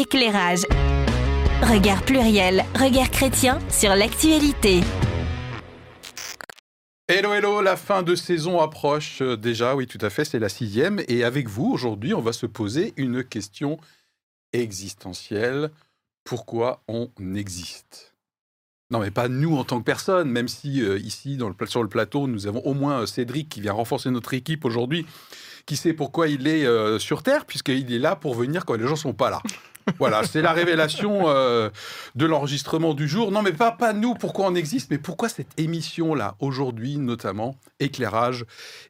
Éclairage. Regard pluriel, regard chrétien sur l'actualité. Hello, hello, la fin de saison approche euh, déjà, oui tout à fait, c'est la sixième. Et avec vous, aujourd'hui, on va se poser une question existentielle. Pourquoi on existe? Non, mais pas nous en tant que personne, même si euh, ici, sur le plateau, nous avons au moins euh, Cédric qui vient renforcer notre équipe aujourd'hui, qui sait pourquoi il est sur Terre, puisqu'il est là pour venir quand les gens sont pas là. Voilà, c'est la révélation euh, de l'enregistrement du jour. Non, mais pas, pas nous, pourquoi on existe, mais pourquoi cette émission-là, aujourd'hui notamment, Éclairage,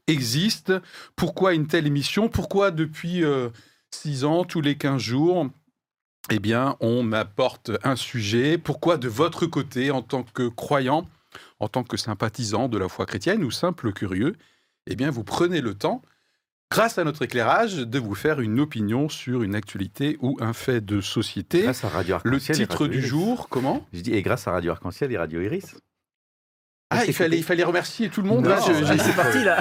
existe? Pourquoi une telle émission? Pourquoi depuis euh, six ans, tous les 15 jours, eh bien, on m'apporte un sujet? Pourquoi de votre côté, en tant que croyant, en tant que sympathisant de la foi chrétienne ou simple curieux, eh bien, vous prenez le temps grâce à notre éclairage, de vous faire une opinion sur une actualité ou un fait de société. Grâce à Radio Le Arc-en-Ciel et titre Radio du Iris. jour, comment Je dis, et grâce à Radio Arc-en-Ciel et Radio Iris. Ah, il fallait, il fallait remercier tout le monde. Non, là, je- j'ai- c'est parti là.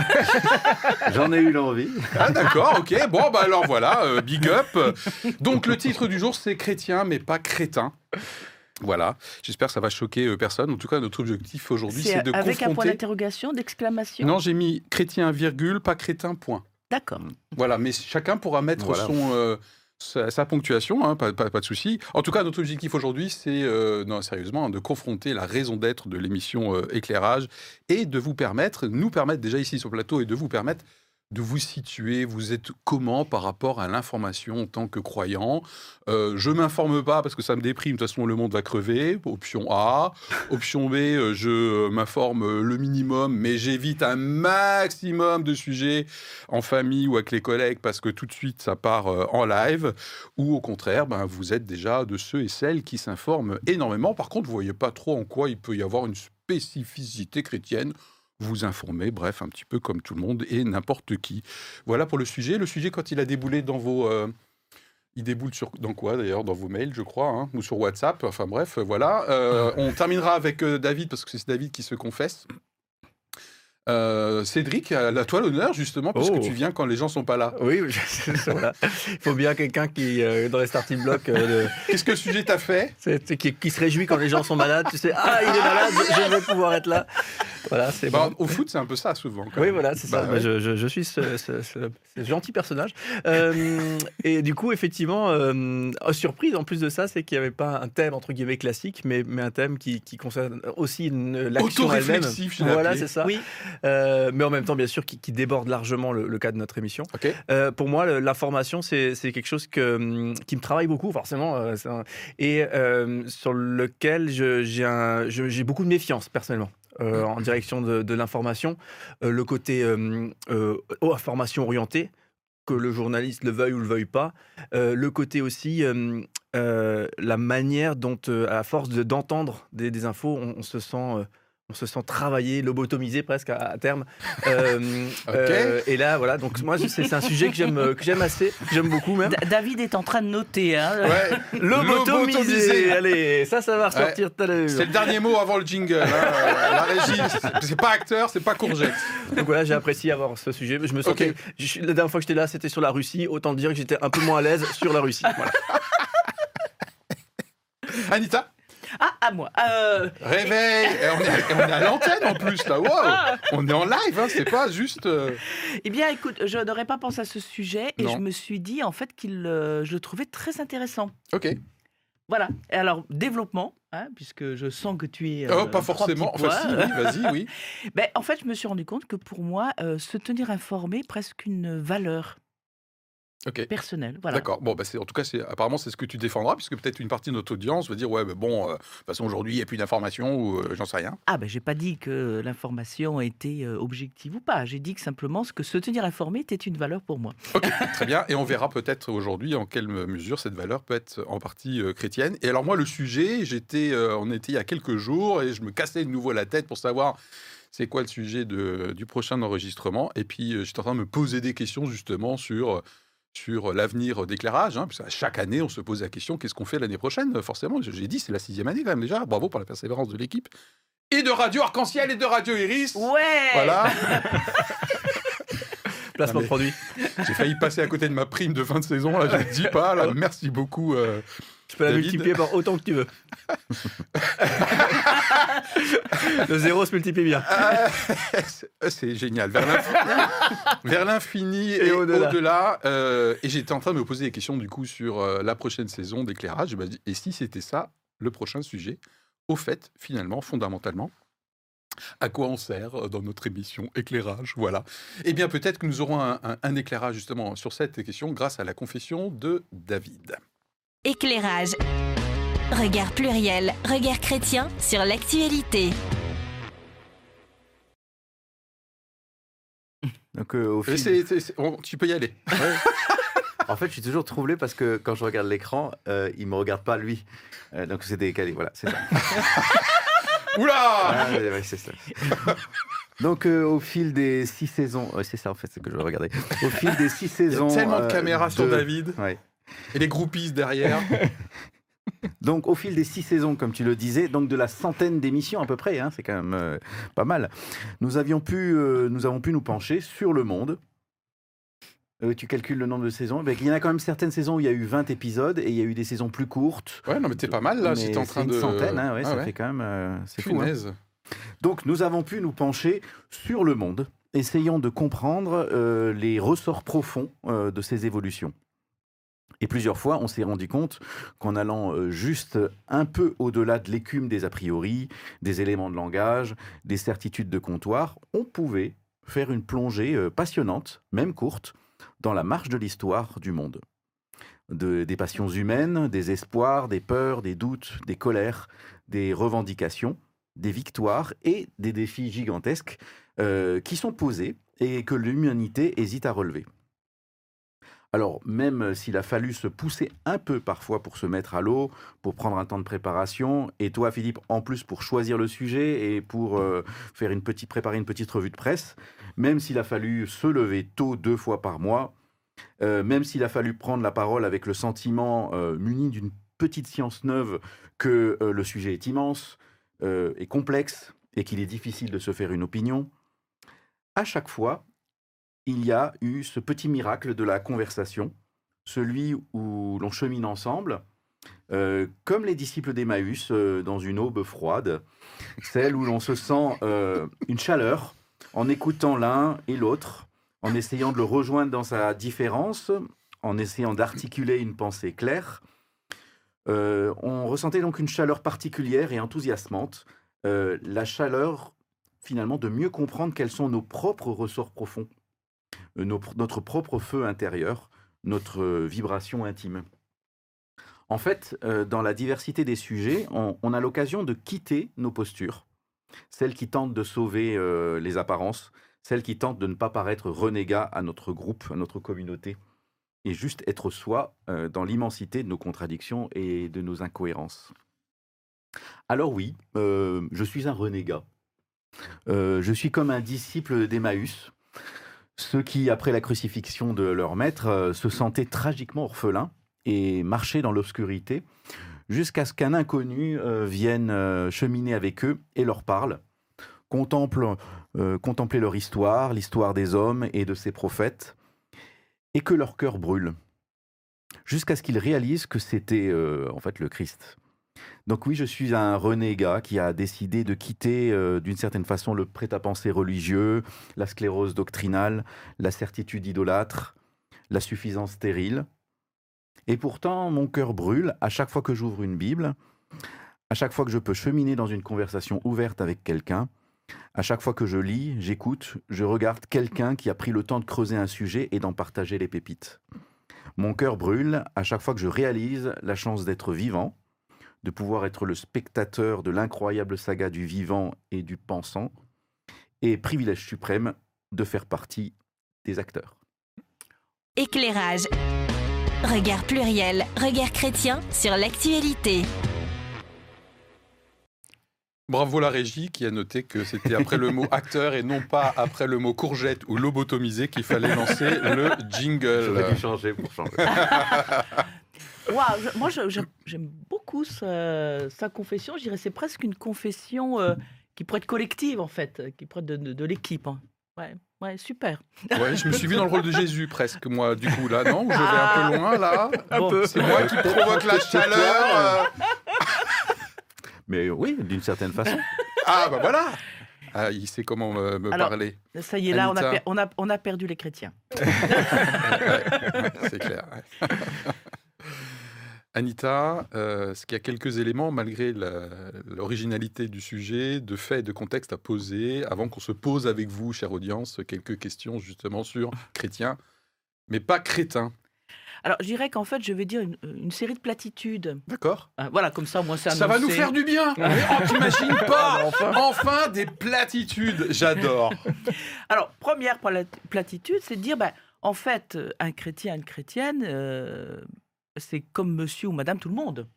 J'en ai eu l'envie. Ah d'accord, ok. Bon, bah alors voilà, euh, big up. Donc le titre du jour, c'est chrétien, mais pas crétin. Voilà, j'espère que ça va choquer euh, personne. En tout cas, notre objectif aujourd'hui, c'est de avec un point confronter... d'interrogation, d'exclamation. Non, j'ai mis chrétien, virgule, pas crétin, point. D'accord. Voilà, mais chacun pourra mettre Voilà. son, euh, sa, sa ponctuation, hein, pas, pas- pas de souci. En tout cas, notre objectif aujourd'hui, c'est, euh, non, sérieusement, hein, de confronter la raison d'être de l'émission euh, Éclairage et de vous permettre, nous permettre déjà ici sur le plateau et de vous permettre de vous situer, vous êtes comment par rapport à l'information en tant que croyant? Euh, Je m'informe pas parce que ça me déprime, de toute façon le monde va crever, option A. Option B, euh, je m'informe euh, le minimum, mais j'évite un maximum de sujets en famille ou avec les collègues parce que tout de suite ça part euh, en live. Ou au contraire, ben, vous êtes déjà de ceux et celles qui s'informent énormément. Par contre, vous voyez pas trop en quoi il peut y avoir une spécificité chrétienne vous informer, bref, un petit peu comme tout le monde et n'importe qui. Voilà pour le sujet. Le sujet, quand il a déboulé dans vos... euh, il déboule sur dans quoi d'ailleurs Dans vos mails, je crois, hein, ou sur WhatsApp. Enfin bref, voilà. Euh, on terminera avec euh, David parce que c'est David qui se confesse. Euh, Cédric, à la toi l'honneur justement parce Oh. que tu viens quand les gens sont pas là. Oui, voilà. Il faut bien quelqu'un qui, euh, dans les starting blocks, euh, de- Qu'est-ce que le sujet t'a fait? C'est- qui, qui se réjouit quand les gens sont malades. Tu sais, ah, il est malade, je, vais pouvoir être là. Voilà, c'est Bah, bon. Au foot, c'est un peu ça souvent. quand Oui, même. voilà, c'est Bah, ça. ouais. Bah, je, je- je suis ce, ce- ce- ce gentil personnage. Euh, et du coup, effectivement, euh, oh, surprise en plus de ça, c'est qu'il n'y avait pas un thème entre guillemets classique, mais, mais un thème qui, qui concerne aussi une- l'action elle-même. Voilà, c'est ça. Oui. Euh, mais en même temps, bien sûr, qui, qui déborde largement le, le cadre de notre émission. Euh, pour moi, l'information, c'est quelque chose que, hum, qui me travaille beaucoup, forcément, euh, un- et sur lequel j'ai beaucoup de méfiance, personnellement. euh, en direction de, de l'information, Euh, le côté euh, information orientée, que le journaliste le veuille ou le veuille pas, le côté aussi, la manière dont, à force de- d'entendre des, des infos, on, on se sent... on se sent travaillé, lobotomisé presque à, à terme. Euh, euh, et là, voilà. Donc moi, c'est un sujet que j'aime, euh, que j'aime assez, que j'aime beaucoup même. D- David est en train de noter. Hein. Ouais. Lobotomisé. Lobotomisé. Allez, ça, ça va ressortir tout à l'heure. C'est le dernier mot avant le jingle. hein. La régie, c'est- pas acteur, c'est pas courgette. Donc voilà, j'ai apprécié avoir ce sujet. Je me sentais. Ok. je- la dernière fois que j'étais là, c'était sur la Russie. Autant dire que j'étais un peu moins à l'aise sur la Russie. Voilà. Anita, Ah, à moi. Euh, réveil. Et on, est, et on est à l'antenne en plus là. Wow. On est en live, hein, c'est pas juste. euh, eh bien, écoute, je n'aurais pas pensé à ce sujet et Non. je me suis dit en fait qu'il, euh, je le trouvais très intéressant. Ok. Voilà. Et alors, développement, hein, puisque je sens que tu es. Oh, pas forcément. Enfin, si, oui, vas-y, oui. Ben, en fait, je me suis rendu compte que pour moi, se tenir informé, presque une valeur Voilà. D'accord. Bon, bah en tout cas, c'est, apparemment, c'est ce que tu défendras, puisque peut-être une partie de notre audience va dire Ouais, mais bon, euh, de toute façon, aujourd'hui, il n'y a plus d'informations ou euh, j'en sais rien. Ah ben j'ai pas dit que l'information était euh, objective ou pas. J'ai dit que simplement ce que se tenir informé était une valeur pour moi. Ok, très bien. Et on verra peut-être aujourd'hui en quelle mesure cette valeur peut être en partie euh, chrétienne. Et alors, moi, le sujet, j'étais, on était il y a quelques jours et je me cassais de nouveau la tête pour savoir. C'est quoi le sujet de- du prochain enregistrement Et puis, j'étais en train de me poser des questions justement sur, sur l'avenir d'éclairage. Hein, chaque année, on se pose la question qu'est-ce qu'on fait l'année prochaine Forcément, j'ai dit, c'est la sixième année quand même déjà. Bravo pour la persévérance de l'équipe. Et de Radio Arc-en-Ciel et de Radio Iris. Ouais Voilà. Placement de produit. J'ai failli passer à côté de ma prime de fin de saison, là, je ne dis pas. Là. Merci beaucoup. euh. Tu peux la David multiplier par autant que tu veux. Le zéro se multiplie bien. Ah, c'est- génial. Vers l'infini, et, Et au-delà. euh, et j'étais en train de me poser des questions du coup sur euh, la prochaine saison d'éclairage. Et si c'était ça le prochain sujet? Au fait, finalement, fondamentalement, à quoi on sert euh, dans notre émission éclairage? Voilà. Eh bien, peut-être que nous aurons un, un- un éclairage justement sur cette question grâce à la confession de David. Éclairage. Regard pluriel, regard chrétien sur l'actualité. Donc, euh, au Et fil- c'est- c'est- c'est- on- tu peux y aller. En fait, je suis toujours troublé parce que quand je regarde l'écran, euh, il me regarde pas lui. Euh, donc c'est décalé. Voilà, c'est ça. Oula Ah, ouais, ouais, c'est ça. Donc euh, au fil des six saisons, ouais, c'est ça en fait, c'est que je regardais. Au fil des six Il y a saisons. tellement de euh, caméras sur David Ouais. Et les groupies derrière. Donc au fil des six saisons, comme tu le disais, donc de la centaine d'émissions à peu près, hein, c'est quand même euh, pas mal. Nous avions pu, euh, nous avons pu nous pencher sur le monde. Euh, tu calcules le nombre de saisons? Ben, il y en a quand même certaines saisons où il y a eu 20 épisodes et il y a eu des saisons plus courtes. Ouais, non, mais t'es pas mal là, si t'es en train une de. centaine, hein, ouais, Ah ça ouais. fait quand même, c'est fou. hein. Donc nous avons pu nous pencher sur le monde, essayant de comprendre les ressorts profonds de ces évolutions. Et plusieurs fois, on s'est rendu compte qu'en allant euh, juste un peu au-delà de l'écume des a priori, des éléments de langage, des certitudes de comptoir, on pouvait faire une plongée euh, passionnante, même courte, dans la marche de l'histoire du monde. De- des passions humaines, des espoirs, des peurs, des doutes, des colères, des revendications, des victoires et des défis gigantesques euh, qui sont posés et que l'humanité hésite à relever. Alors, même s'il a fallu se pousser un peu parfois pour se mettre à l'eau, pour prendre un temps de préparation, et toi, Philippe, en plus pour choisir le sujet et pour euh, faire une petite, préparer une petite revue de presse, même s'il a fallu se lever tôt deux fois par mois, euh, même s'il a fallu prendre la parole avec le sentiment euh, muni d'une petite science neuve que euh, le sujet est immense, euh, est complexe et qu'il est difficile de se faire une opinion, à chaque fois, il y a eu ce petit miracle de la conversation, celui où l'on chemine ensemble, euh, comme les disciples d'Emmaüs euh, dans une aube froide, celle où l'on se sent euh, une chaleur en écoutant l'un et l'autre, en essayant de le rejoindre dans sa différence, en essayant d'articuler une pensée claire. On ressentait donc une chaleur particulière et enthousiasmante, la chaleur finalement de mieux comprendre quels sont nos propres ressorts profonds, nos- notre propre feu intérieur, notre euh, vibration intime. En fait, euh, dans la diversité des sujets, on, a l'occasion de quitter nos postures, celles qui tentent de sauver euh, les apparences, celles qui tentent de ne pas paraître renégat à notre groupe, à notre communauté, et juste être soi euh, dans l'immensité de nos contradictions et de nos incohérences. Alors oui, euh, je suis un renégat. Euh, je suis comme un disciple d'Emmaüs, ceux qui, après la crucifixion de leur maître, euh, se sentaient tragiquement orphelins et marchaient dans l'obscurité jusqu'à ce qu'un inconnu euh, vienne euh, cheminer avec eux et leur parle, contemple, contempler leur histoire, l'histoire des hommes et de ses prophètes, et que leur cœur brûle, jusqu'à ce qu'ils réalisent que c'était en fait le Christ. Donc oui, je suis un renégat qui a décidé de quitter euh, d'une certaine façon le prêt-à-penser religieux, la sclérose doctrinale, la certitude idolâtre, la suffisance stérile. Et pourtant, mon cœur brûle à chaque fois que j'ouvre une Bible, à chaque fois que je peux cheminer dans une conversation ouverte avec quelqu'un, à chaque fois que je lis, j'écoute, je regarde quelqu'un qui a pris le temps de creuser un sujet et d'en partager les pépites. Mon cœur brûle à chaque fois que je réalise la chance d'être vivant, de pouvoir être le spectateur de l'incroyable saga du vivant et du pensant, et privilège suprême de faire partie des acteurs. Éclairage. Regard pluriel, regard chrétien sur l'actualité. Bravo la régie qui a noté que c'était après le mot acteur et non pas après le mot courgette ou lobotomisé qu'il fallait lancer le jingle. J'aurais dû changer pour changer. Waouh, moi, j'aime beaucoup sa, sa confession. Je dirais c'est presque une confession euh, qui pourrait être collective, en fait, qui pourrait être de, de- de l'équipe. hein. Ouais, ouais, super. Ouais, je me suis vu dans le rôle de Jésus presque, moi, du coup, là, non? Je vais un peu loin, là Bon. C'est moi qui provoque la chaleur euh. Mais oui, d'une certaine façon. Ah, bah voilà ah, Il sait comment me, me Alors, parler. Ça y est, là, on a, on, a, on a perdu les chrétiens. Ouais, c'est clair. Anita, euh, est-ce qu'il y a quelques éléments, malgré l'originalité du sujet, de faits et de contexte à poser, avant qu'on se pose avec vous, chère audience, quelques questions justement sur chrétiens, mais pas crétins Alors, je dirais qu'en fait, je vais dire une, une série de platitudes. D'accord. Euh, Voilà, comme ça, moi, c'est Ça va nous faire du bien. Mais oh, t'imagines pas. Enfin. Enfin des platitudes. J'adore. Alors, première pla- platitude, c'est de dire, ben, en fait, euh, un chrétien, une chrétienne, euh, c'est comme monsieur ou madame tout le monde.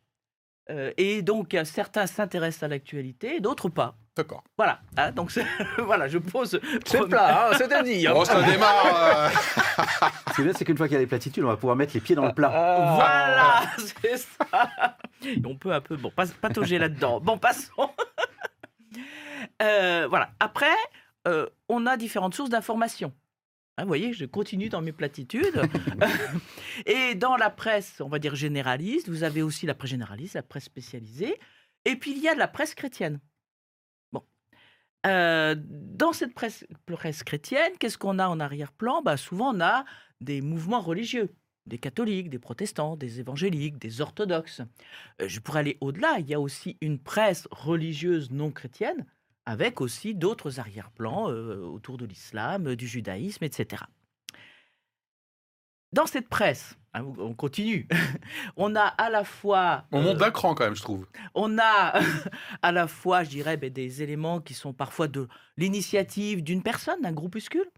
Euh, et donc, certains s'intéressent à l'actualité, d'autres pas. D'accord. Voilà, hein, donc voilà, je pose. C'est plat, hein, dit. hein. Bon, ça démarre euh, Ce qui est bien, c'est qu'une fois qu'il y a les platitudes, on va pouvoir mettre les pieds dans le plat. Ah. Voilà, c'est ça. Et on peut un peu bon, pas, patauger là-dedans. Bon, passons. Euh, voilà. Après, euh, on a différentes sources d'informations. Hein, vous voyez, je continue dans mes platitudes. et dans la presse, on va dire généraliste, vous avez aussi la presse généraliste, la presse spécialisée. Et puis, il y a de la presse chrétienne. Bon. Euh, dans cette presse, presse chrétienne, qu'est-ce qu'on a en arrière-plan? Bah, Souvent, on a des mouvements religieux des catholiques, des protestants, des évangéliques, des orthodoxes. Euh, Je pourrais aller au-delà, il y a aussi une presse religieuse non chrétienne, avec aussi d'autres arrière-plans euh, autour de l'islam, euh, du judaïsme, etc. Dans cette presse, hein, on continue, on a à la fois... On euh, monte d'un cran quand même, je trouve. on a à la fois, je dirais, ben, des éléments qui sont parfois de l'initiative d'une personne, d'un groupuscule,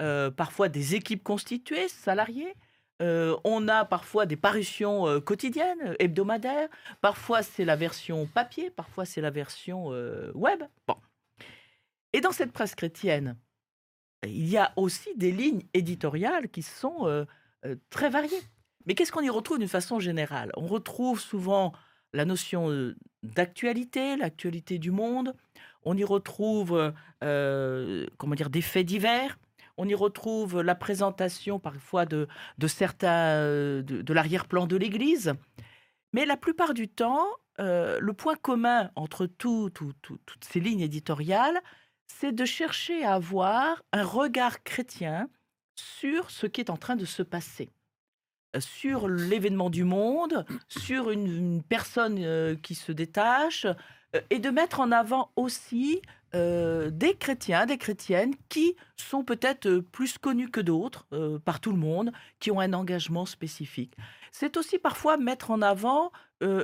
euh, parfois des équipes constituées, salariées. Euh, on a parfois des parutions euh, quotidiennes, euh, hebdomadaires. Parfois, c'est la version papier, parfois, c'est la version euh, web. Bon. Et dans cette presse chrétienne, il y a aussi des lignes éditoriales qui sont euh, euh, très variées. Mais qu'est-ce qu'on y retrouve d'une façon générale? On retrouve souvent la notion euh, d'actualité, l'actualité du monde. On y retrouve comment dire, des faits divers. On y retrouve la présentation parfois de, certains de, l'arrière-plan de l'Église. Mais la plupart du temps, le point commun entre tout- tout- tout- toutes ces lignes éditoriales, c'est de chercher à avoir un regard chrétien sur ce qui est en train de se passer euh, sur l'événement du monde, sur une, personne euh, qui se détache, euh, et de mettre en avant aussi des chrétiens, des chrétiennes qui sont peut-être plus connus que d'autres par tout le monde, qui ont un engagement spécifique. C'est aussi parfois mettre en avant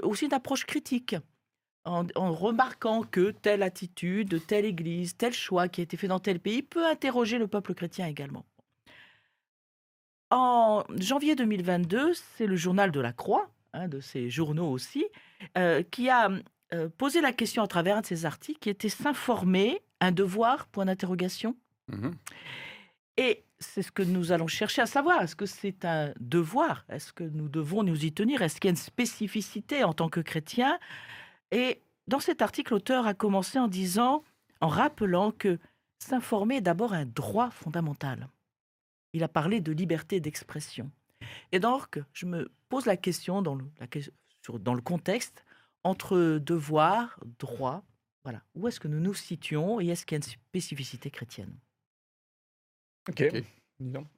aussi une approche critique. En, en remarquant que telle attitude, telle église, tel choix qui a été fait dans tel pays peut interroger le peuple chrétien également. En janvier 2022, c'est le journal de la Croix, un de ces journaux aussi, euh, qui a euh, posé la question à travers un de ses articles, qui était s'informer, un devoir, point d'interrogation. Mhm. Et c'est ce que nous allons chercher à savoir. Est-ce que c'est un devoir? Est-ce que nous devons nous y tenir? Est-ce qu'il y a une spécificité en tant que chrétien? Et dans cet article, l'auteur a commencé en disant, en rappelant que s'informer est d'abord un droit fondamental. Il a parlé de liberté d'expression. Et donc, je me pose la question dans le, la que- sur- dans le contexte entre devoir, droit, voilà. Où est-ce que nous nous situons et est-ce qu'il y a une spécificité chrétienne? Ok.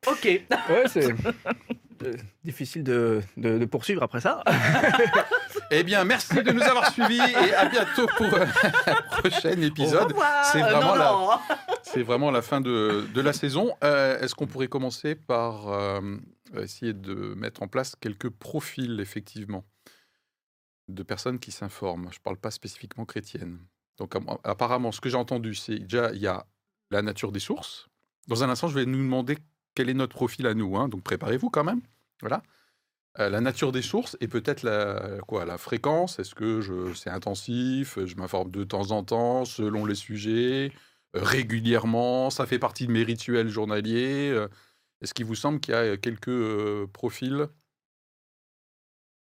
Ok. Ouais, c'est euh, difficile de, de- de poursuivre après ça. Eh bien, merci de nous avoir suivis et à bientôt pour un prochain épisode. C'est Euh, vraiment la-. C'est vraiment la fin de, de la saison. Euh, Est-ce qu'on pourrait commencer par euh, essayer de mettre en place quelques profils, effectivement, de personnes qui s'informent? Je ne parle pas spécifiquement chrétienne. Donc, apparemment, ce que j'ai entendu, c'est déjà, il y a la nature des sources. Dans un instant, je vais nous demander quel est notre profil à nous. hein. donc, préparez-vous quand même. Voilà. Euh, la nature des sources et peut-être la, quoi, la fréquence. Est-ce que je- c'est intensif Je m'informe de temps en temps, selon les sujets euh, régulièrement, ça fait partie de mes rituels journaliers. euh. Est-ce qu'il vous semble qu'il y a quelques profils?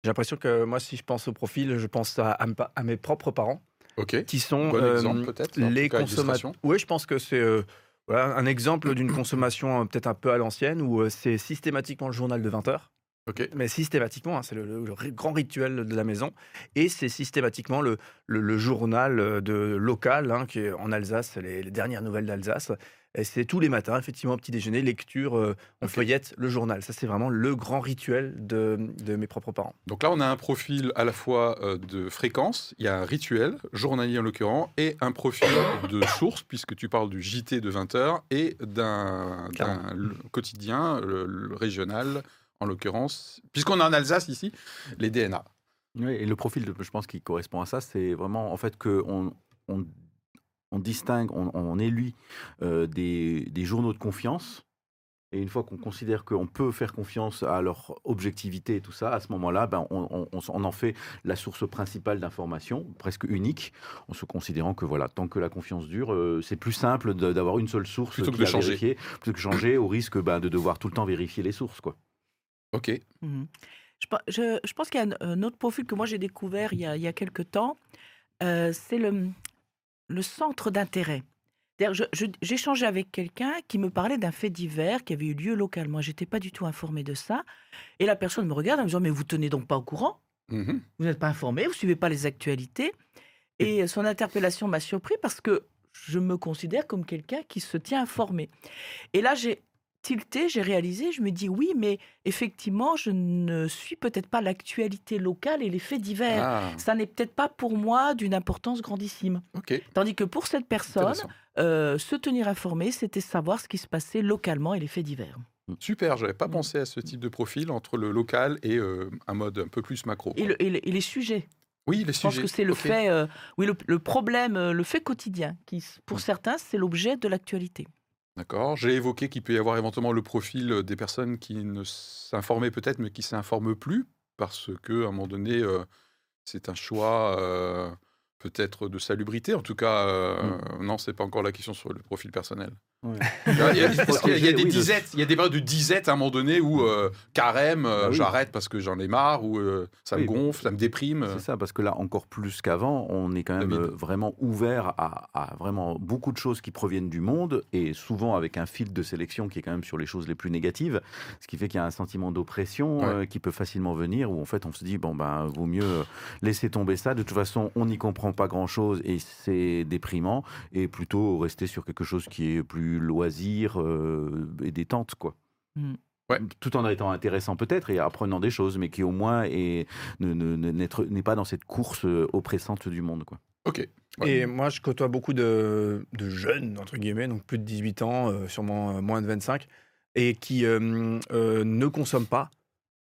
J'ai l'impression que moi, si je pense au profil, je pense à, à mes pa- à mes propres parents qui sont Bon exemple peut-être. les consommateurs. Oui, je pense que c'est Voilà un exemple d'une consommation peut-être un peu à l'ancienne où c'est systématiquement le journal de 20 heures. Mais systématiquement, hein, c'est le, le- le ri- grand rituel de la maison. Et c'est systématiquement le, journal euh, de, local, hein, qui est en Alsace, les, les dernières nouvelles d'Alsace. Et c'est tous les matins, effectivement, petit déjeuner, lecture, euh, on feuillette le journal. Ça, c'est vraiment le grand rituel de, de mes propres parents. Donc là, on a un profil à la fois euh, de fréquence, il y a un rituel, journalier en l'occurrence, et un profil de source, puisque tu parles du JT de 20h, et d'un quotidien, le, le régional, en l'occurrence, puisqu'on est en Alsace ici, les DNA. Oui, et le profil, de- je pense, qui correspond à ça, c'est vraiment en fait qu'on on, on distingue, on, on élit euh, des, des journaux de confiance. Et une fois qu'on considère qu'on peut faire confiance à leur objectivité et tout ça, à ce moment-là, ben, on, on- on en fait la source principale d'information, presque unique, en se considérant que voilà, tant que la confiance dure, euh, c'est plus simple d'avoir une seule source Plutôt que de changer. plutôt que de changer au risque ben, de devoir tout le temps vérifier les sources. Quoi. Ok. Mhm. Je, pe- je- je pense qu'il y a un, un autre profil que moi j'ai découvert il y a, il y a quelques temps, euh, c'est le, le centre d'intérêt. J'échangeais avec quelqu'un qui me parlait d'un fait divers qui avait eu lieu localement. Je n'étais pas du tout informée de ça. Et la personne me regarde en me disant Mais vous tenez donc pas au courant? Mhm. Vous n'êtes pas informé, vous suivez pas les actualités. Et son interpellation m'a surpris parce que je me considère comme quelqu'un qui se tient informé. Et là, j'ai tilté, j'ai réalisé, je me dis oui, mais effectivement, je ne suis peut-être pas l'actualité locale et les faits divers. Ah, Ça n'est peut-être pas pour moi d'une importance grandissime. ok. Tandis que pour cette personne, euh, se tenir informé, c'était savoir ce qui se passait localement et les faits divers. Super, j'avais pas Mm. pensé à ce type de profil entre le local et euh, un mode un peu plus macro. Et, quoi. le- et le- et les sujets. Oui, les Je pense sujets. que c'est le fait, euh, oui, le, le problème, le fait quotidien, qui, pour Mm. certains, c'est l'objet de l'actualité. D'accord. J'ai évoqué qu'il peut y avoir éventuellement le profil euh, des personnes qui ne s'informaient peut-être, mais qui s'informent plus, parce que à un moment donné, euh, c'est un choix euh, peut-être de salubrité. En tout cas, euh, non, c'est pas encore la question sur le profil personnel. Ouais. Il y a, il y a- parce qu'il y a- il y a des Oui, de- disettes, il y a des périodes de disette à un moment donné où euh, carême, euh, Bah oui. j'arrête parce que j'en ai marre, ou euh, ça me gonfle, ça me déprime. C'est ça, parce que là, encore plus qu'avant, on est quand même vraiment ouvert à, à vraiment beaucoup de choses qui proviennent du monde, et souvent avec un fil de sélection qui est quand même sur les choses les plus négatives, ce qui fait qu'il y a un sentiment d'oppression Ouais. euh, qui peut facilement venir, où en fait on se dit, bon ben, vaut mieux laisser tomber ça, de toute façon, on n'y comprend pas grand-chose, et c'est déprimant, et plutôt rester sur quelque chose qui est plus loisir euh, et détente, quoi. Mm. Ouais. Tout en étant intéressant peut-être et apprenant des choses, mais qui au moins est, ne- ne- n'est pas dans cette course euh, oppressante du monde. Quoi. Ok. Ouais. Et moi, je côtoie beaucoup de, de jeunes, entre guillemets, donc plus de 18 ans, euh, sûrement moins de 25, et qui euh, euh, ne consomment pas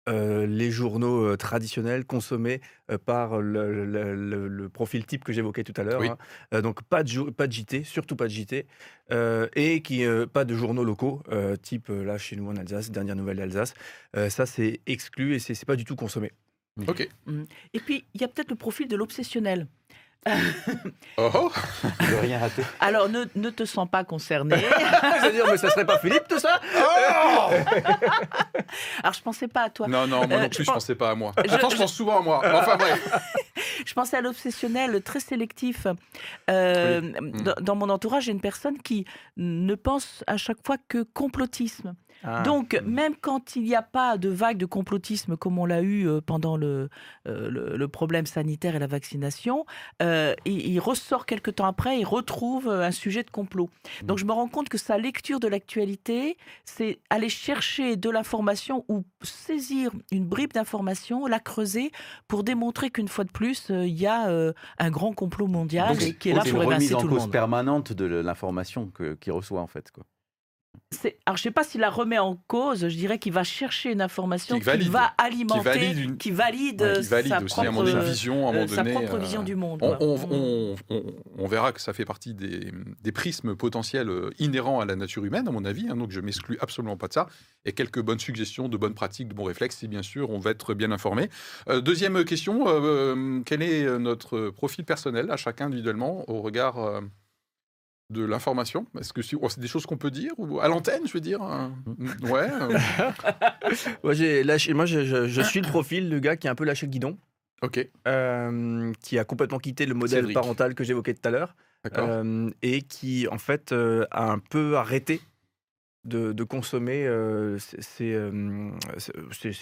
euh, les journaux euh, traditionnels consommés euh, par le, le- le- le profil type que j'évoquais tout à l'heure. Oui. hein. Euh, donc pas de, pas de JT, surtout pas de JT, euh, et qui euh, pas de journaux locaux, euh, type là chez nous en Alsace, dernière nouvelle d'Alsace. Euh, ça, c'est exclu et c'est c'est pas du tout consommé. Ok. Et puis, il y a peut-être le profil de l'obsessionnel. Oh, oh. Je n'ai rien raté. Alors, ne, ne te sens pas concerné. C'est-à-dire, mais ça serait pas Philippe tout ça Alors, je pensais pas à toi. Non, non, moi Euh, non je plus, je pense- pensais pas à moi. Je- Attends, je je- pense souvent à moi. Enfin bref. Je pensais à l'obsessionnel très sélectif. Euh, dans, dans mon entourage, j'ai une personne qui ne pense à chaque fois que complotisme. Ah. Donc, même quand il n'y a pas de vague de complotisme comme on l'a eu euh, pendant le, euh, le, le problème sanitaire et la vaccination, euh, il, il ressort quelque temps après, il retrouve un sujet de complot. Donc, je me rends compte que sa lecture de l'actualité, c'est aller chercher de l'information ou saisir une bribe d'information, la creuser pour démontrer qu'une fois de plus, euh, il y a euh, un grand complot mondial Donc, et qui est là c'est pour une remise évincer en tout le cause monde. permanente de l'information qu'il reçoit en fait. Quoi. Alors, je ne sais pas s'il la remet en cause, je dirais qu'il va chercher une information Qui qui, valide. va alimenter, Qui valide une- qui valide, Ouais, qui valide sa aussi propre, une vision, euh, sa donné. propre euh, vision du monde. On, quoi. on- Mm. on- verra que ça fait partie des, des prismes potentiels euh, inhérents à la nature humaine, à mon avis. hein, donc je m'exclus absolument pas de ça. Et quelques bonnes suggestions, de bonnes pratiques, de bons réflexes, si bien sûr on va être bien informé. Euh, deuxième question quel est notre profil personnel à chacun individuellement au regard de l'information? Est-ce que oh, c'est des choses qu'on peut dire ou à l'antenne, je veux dire hein? Ouais. euh, Moi, j'ai lâché, moi je, suis le profil du gars qui a un peu lâché le guidon. Ok, euh, qui a complètement quitté le modèle Cédric. parental que j'évoquais tout à l'heure. Euh, et qui en fait euh, a un peu arrêté de, de consommer ces,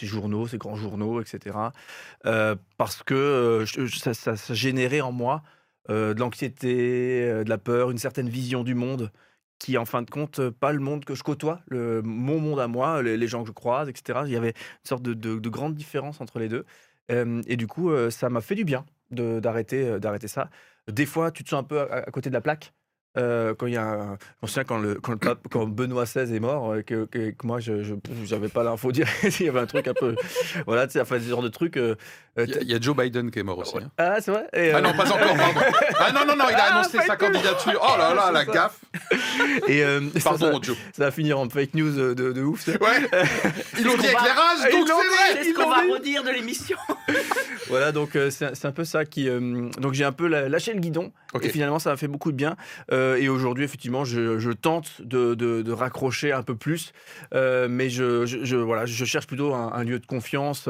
journaux, ces grands journaux, etc. parce que je- ça, ça- ça générait en moi euh, de l'anxiété, euh, de la peur, une certaine vision du monde qui, en fin de compte, euh, pas le monde que je côtoie, le, mon monde à moi, les, gens que je croise, etc. Il y avait une sorte de, de- de grande différence entre les deux. Et du coup, ça m'a fait du bien d'arrêter d'arrêter ça. Des fois, tu te sens un peu à côté de la plaque. Euh, quand il y a un- je me souviens quand, le, quand, le pape- quand Benoît XVI est mort, euh, que, que- que moi, je n'avais pas l'info dire il y avait un truc un peu. Voilà, tu sais, enfin, ce genre de truc. euh, euh, Il y, a- il y a Joe Biden qui est mort aussi. hein. ah, c'est vrai? Et, Ah non, pas encore, pardon. Ah non, non, non, il a Ah, annoncé sa candidature. Oh là là, la ça. gaffe. et, euh, Pardon, ça, Joe. ça va finir en fake news de, de ouf. ça. Ouais, ils l'ont qu'on dit va- éclairage, Ils donc c'est vrai. C'est ce qu'on va redire de l'émission. Voilà, donc euh, c'est c'est un peu ça qui. euh, donc j'ai un peu la- lâché le guidon. Et finalement, ça m'a fait beaucoup de bien. Euh, et aujourd'hui, effectivement, je, je tente de, de- de raccrocher un peu plus. Euh, mais je, je, je- voilà, je cherche plutôt un, un lieu de confiance.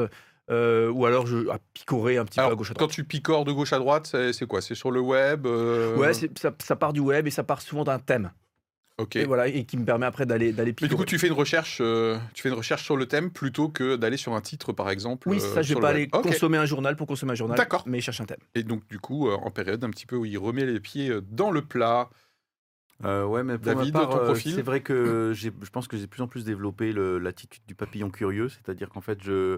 euh, ou alors je, à picorer un petit peu à gauche à quand droite. tu picores de gauche à droite, c'est quoi? C'est sur le web Ouais, ça part du web et ça part souvent d'un thème. Ok. Et voilà, et qui me permet après d'aller d'aller Mais du coup, tu fais une recherche, euh, tu fais une recherche sur le thème plutôt que d'aller sur un titre, par exemple. Oui, euh, ça, je sur vais pas aller consommer un journal pour consommer un journal. D'accord. Mais je cherche un thème. Et donc, du coup, euh, en période un petit peu où il remet les pieds euh, dans le plat. Euh, ouais, mais pour David, ma part, euh, c'est vrai que je pense que j'ai de plus en plus développé l'attitude du papillon curieux, c'est-à-dire qu'en fait, je,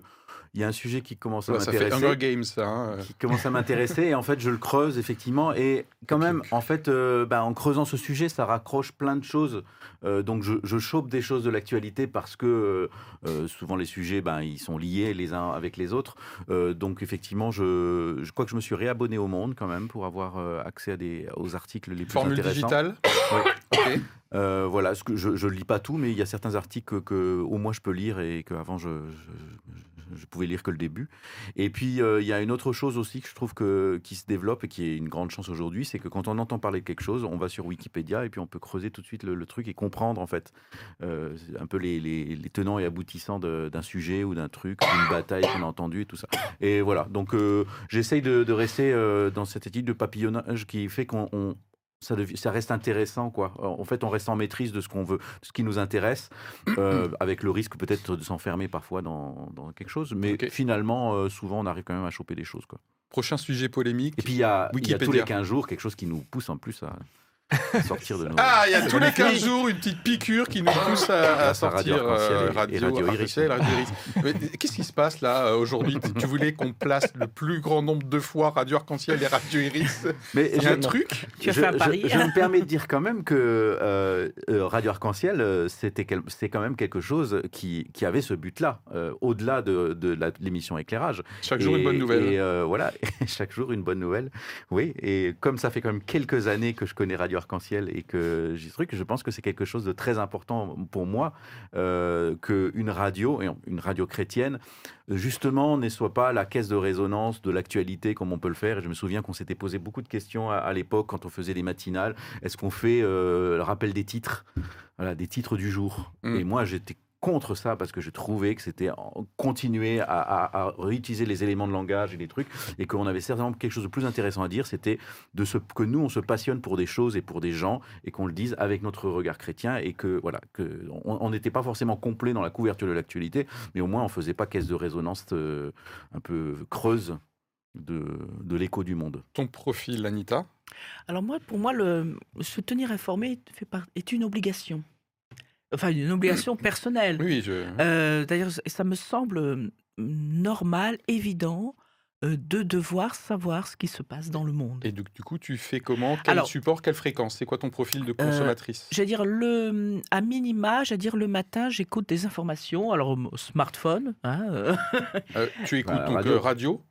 il y a un sujet qui commence à Ouais, ça fait m'intéresser. Hunger Games, ça. hein. qui commence à m'intéresser et en fait je le creuse effectivement et quand même en fait euh, bah, en creusant ce sujet ça raccroche plein de choses Euh, donc je, je chope des choses de l'actualité parce que souvent les sujets ben, ils sont liés les uns avec les autres donc effectivement je, je crois que je me suis réabonné au Monde quand même pour avoir accès à des, aux articles les plus Formule intéressants digitale? Ouais. Euh, voilà, ce que je ne lis pas tout, mais il y a certains articles que, que au moins je peux lire et qu'avant je, je, je pouvais lire que le début. Et puis euh, il y a une autre chose aussi que je trouve que, qui se développe et qui est une grande chance aujourd'hui, c'est que quand on entend parler de quelque chose, on va sur Wikipédia et puis on peut creuser tout de suite le, le truc et comprendre en fait euh, un peu les, les- les tenants et aboutissants d'un sujet ou d'un truc, d'une bataille qu'on a entendue et tout ça. Et voilà, donc j'essaye de, de rester dans cette étude de papillonnage qui fait qu'on on- ça, reste intéressant, quoi. En fait, on reste en maîtrise de ce qu'on veut, de ce qui nous intéresse, euh, avec le risque peut-être de s'enfermer parfois dans, dans quelque chose. Mais finalement, euh, souvent, on arrive quand même à choper des choses, quoi. Prochain sujet polémique. Et puis, il y a, tous les 15 jours quelque chose qui nous pousse en plus à sortir de nos... Ah, il y a tous les 15 jours une petite piqûre qui nous pousse à, Radio sortir Arc-en-Ciel euh, radio, Radio Radio Qu'est-ce qui se passe là euh, aujourd'hui? Tu- voulais qu'on place le plus grand nombre de fois Radio Arc-en-Ciel et Radio Iris? Mais Il y a un truc? Tu as je, fait un pari. je me permets de dire quand même que euh, euh, Radio Arc-en-Ciel, c'était quel- c'est quand même quelque chose qui, qui avait ce but-là, euh, au-delà de, de la- de l'émission Éclairage. Chaque jour une bonne nouvelle. Et euh, voilà, chaque jour une bonne nouvelle. Oui, et comme ça fait quand même quelques années que je connais Radio Arc-en-Ciel et que j'y truc, je pense que c'est quelque chose de très important pour moi euh, qu'une radio, et une radio chrétienne, justement, ne soit pas la caisse de résonance de l'actualité comme on peut le faire. Et je me souviens qu'on s'était posé beaucoup de questions à, à l'époque quand on faisait les matinales. Est-ce qu'on fait euh, le rappel des titres? Voilà, des titres du jour. Mm. Et moi, j'étais contre ça parce que je trouvais que c'était continuer à, à- à réutiliser les éléments de langage et les trucs et qu'on avait certainement quelque chose de plus intéressant à dire, c'était de ce que nous on se passionne pour des choses et pour des gens et qu'on le dise avec notre regard chrétien et que voilà que on n'était pas forcément complet dans la couverture de l'actualité, mais au moins on faisait pas caisse de résonance euh, un peu creuse de, de l'écho du monde. Ton profil, Anita? Alors moi, pour moi, le, se tenir informé fait est une obligation. Enfin, une obligation personnelle. Oui, je... Euh, D'ailleurs, ça me semble euh, normal, évident, euh, de devoir savoir ce qui se passe dans le monde. Et du, du coup, tu fais comment? Quel Alors- support Quelle fréquence? C'est quoi ton profil de consommatrice? Je veux dire, le, à minima, veux dire, le matin, j'écoute des informations. Alors, au smartphone, hein, euh, Euh, Tu écoutes Bah, donc radio. euh, radio?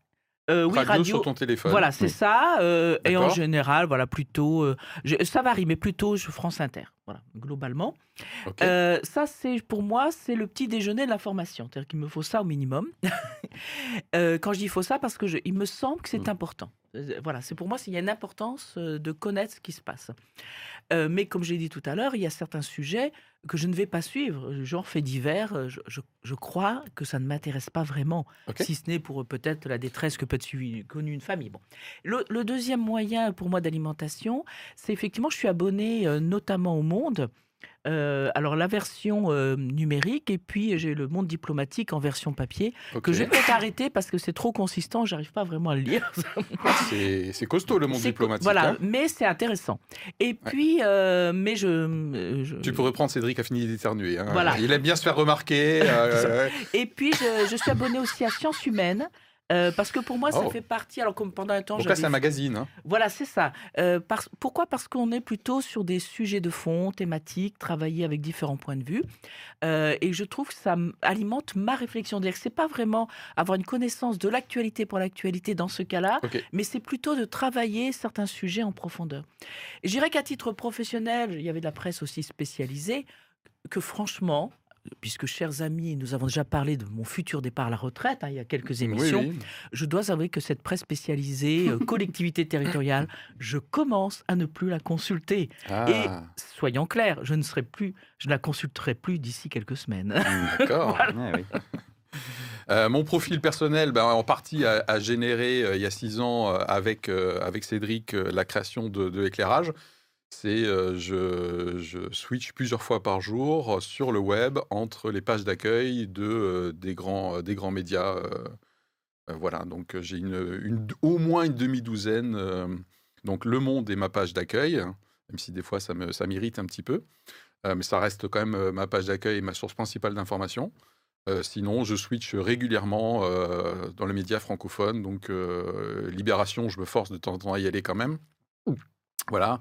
Euh, oui, radio, radio. sur ton téléphone. Voilà, c'est Oui. ça. euh, et en général, voilà, plutôt. euh, je- ça varie, mais plutôt je, France Inter. Voilà, globalement. Euh, ça, c'est pour moi, c'est le petit déjeuner de l'information. C'est-à-dire qu'il me faut ça au minimum. Euh, quand je dis il faut ça, parce que je- il me semble que c'est Mm. important. Euh, Voilà, c'est pour moi, s'il y a une importance de connaître ce qui se passe. Mais comme j'ai dit tout à l'heure, il y a certains sujets que je ne vais pas suivre, genre faits divers. Je, je- je crois que ça ne m'intéresse pas vraiment, si ce n'est pour peut-être la détresse que peut être connue une famille. Bon. Le, le deuxième moyen pour moi d'alimentation, c'est effectivement, je suis abonné notamment au Monde. Euh, alors la version euh, numérique et puis j'ai le Monde diplomatique en version papier que je vais peut-être arrêter parce que c'est trop consistant, j'arrive pas vraiment à le lire. C'est costaud le monde diplomatique. Voilà, hein. mais c'est intéressant. Et puis, euh, mais je, je- Tu peux reprendre Cédric a fini d'éternuer. hein. Voilà. Il aime bien se faire remarquer. Et puis je, je suis abonnée aussi à Sciences Humaines. Euh, parce que pour moi, ça Oh. fait partie. Alors, comme pendant un temps, Donc là, c'est un magazine. hein. Voilà, c'est ça. Euh, pourquoi? Parce qu'on est plutôt sur des sujets de fond, thématiques, travailler avec différents points de vue. Euh, et je trouve que ça alimente ma réflexion. C'est-à-dire que c'est pas vraiment avoir une connaissance de l'actualité pour l'actualité dans ce cas-là, mais c'est plutôt de travailler certains sujets en profondeur. Je dirais qu'à titre professionnel, il y avait de la presse aussi spécialisée, que franchement, puisque chers amis, nous avons déjà parlé de mon futur départ à la retraite hein, il y a quelques émissions, Oui, oui. je dois avouer que cette presse spécialisée, euh, collectivité territoriale, je commence à ne plus la consulter. Ah, Et soyons clairs, je ne serai plus, je ne la consulterai plus d'ici quelques semaines. d'accord. Ouais, oui. Euh, mon profil personnel, ben, en partie, a, a généré euh, il y a six ans euh, avec, avec Cédric la création de, de l'éclairage. C'est euh, je, switch plusieurs fois par jour sur le web entre les pages d'accueil de, des, grands, des grands médias. voilà, donc j'ai une, au moins une demi-douzaine. donc Le Monde est ma page d'accueil, hein, même si des fois ça me- ça m'irrite un petit peu. Mais ça reste quand même ma page d'accueil et ma source principale d'information. Sinon, je switch régulièrement dans les médias francophones. Donc, Libération, je me force de temps en temps à y aller quand même. Voilà.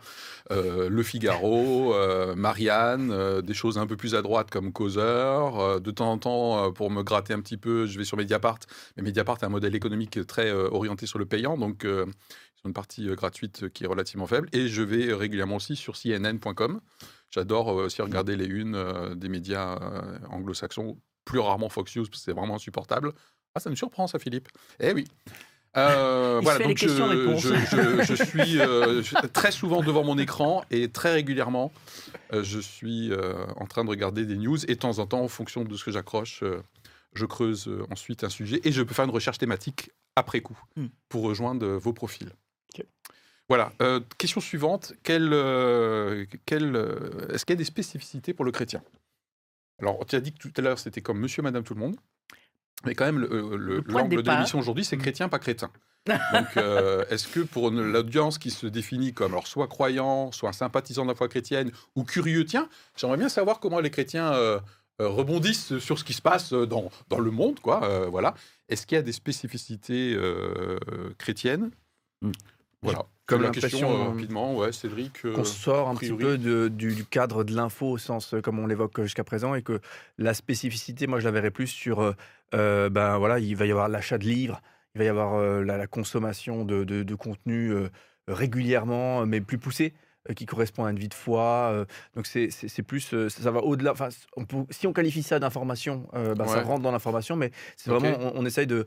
Euh, le Figaro, euh, Marianne, euh, des choses un peu plus à droite comme Causeur. De temps en temps, pour me gratter un petit peu, je vais sur Mediapart. Mais Mediapart a un modèle économique très orienté sur le payant. Donc, ils ont une partie gratuite qui est relativement faible. Et je vais régulièrement aussi sur CNN.com. J'adore aussi regarder les unes des médias anglo-saxons, plus rarement Fox News, parce que c'est vraiment insupportable. Ah, ça me surprend, ça, Philippe. Eh oui. Euh, Il voilà, donc je, je- je- je suis euh, très souvent devant mon écran et très régulièrement, euh, je suis en train de regarder des news et de temps en temps, en fonction de ce que j'accroche, je creuse ensuite un sujet et je peux faire une recherche thématique après coup Hmm. pour rejoindre vos profils. Voilà. Question suivante. Quelle, quelle, Est-ce qu'il y a des spécificités pour le chrétien? Alors, tu as dit que tout à l'heure, c'était comme monsieur, madame, tout le monde. Mais quand même, le- euh, le- Le de l'angle l'émission aujourd'hui, c'est chrétien, pas crétin. Donc, euh, est-ce que pour l'audience qui se définit comme alors, soit croyant, soit sympathisant de la foi chrétienne ou curieux, tiens, j'aimerais bien savoir comment les chrétiens euh, rebondissent sur ce qui se passe dans, dans le monde, quoi. euh, voilà. Est-ce qu'il y a des spécificités euh, chrétiennes? Hmm. Voilà. Comme la question euh, rapidement, ouais, Cédric. euh, qu'on sort un petit peu de- du, du cadre de l'info au sens euh, comme on l'évoque jusqu'à présent et que la spécificité, moi je la verrais plus sur, euh, ben voilà, il va y avoir l'achat de livres, il va y avoir euh, la, consommation de, de, contenu euh, régulièrement, mais plus poussé qui correspond à une vie de foi. euh, donc c'est plus, euh, ça va au-delà. Enfin, si on qualifie ça d'information, euh, ben, ça rentre dans l'information, mais c'est vraiment, on, on essaye de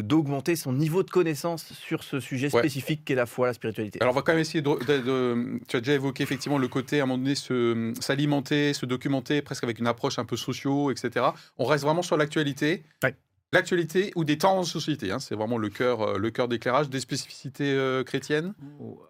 d'augmenter son niveau de connaissance sur ce sujet Ouais. spécifique qu'est la foi, la spiritualité. Alors, on va quand même essayer de, de- de- Tu as déjà évoqué effectivement le côté, à un moment donné, se- s'alimenter, se, documenter, presque avec une approche un peu socio, etc. On reste vraiment sur l'actualité. Ouais. L'actualité ou des tendances de société, hein, c'est vraiment le cœur, euh, le cœur d'éclairage, des spécificités euh, chrétiennes,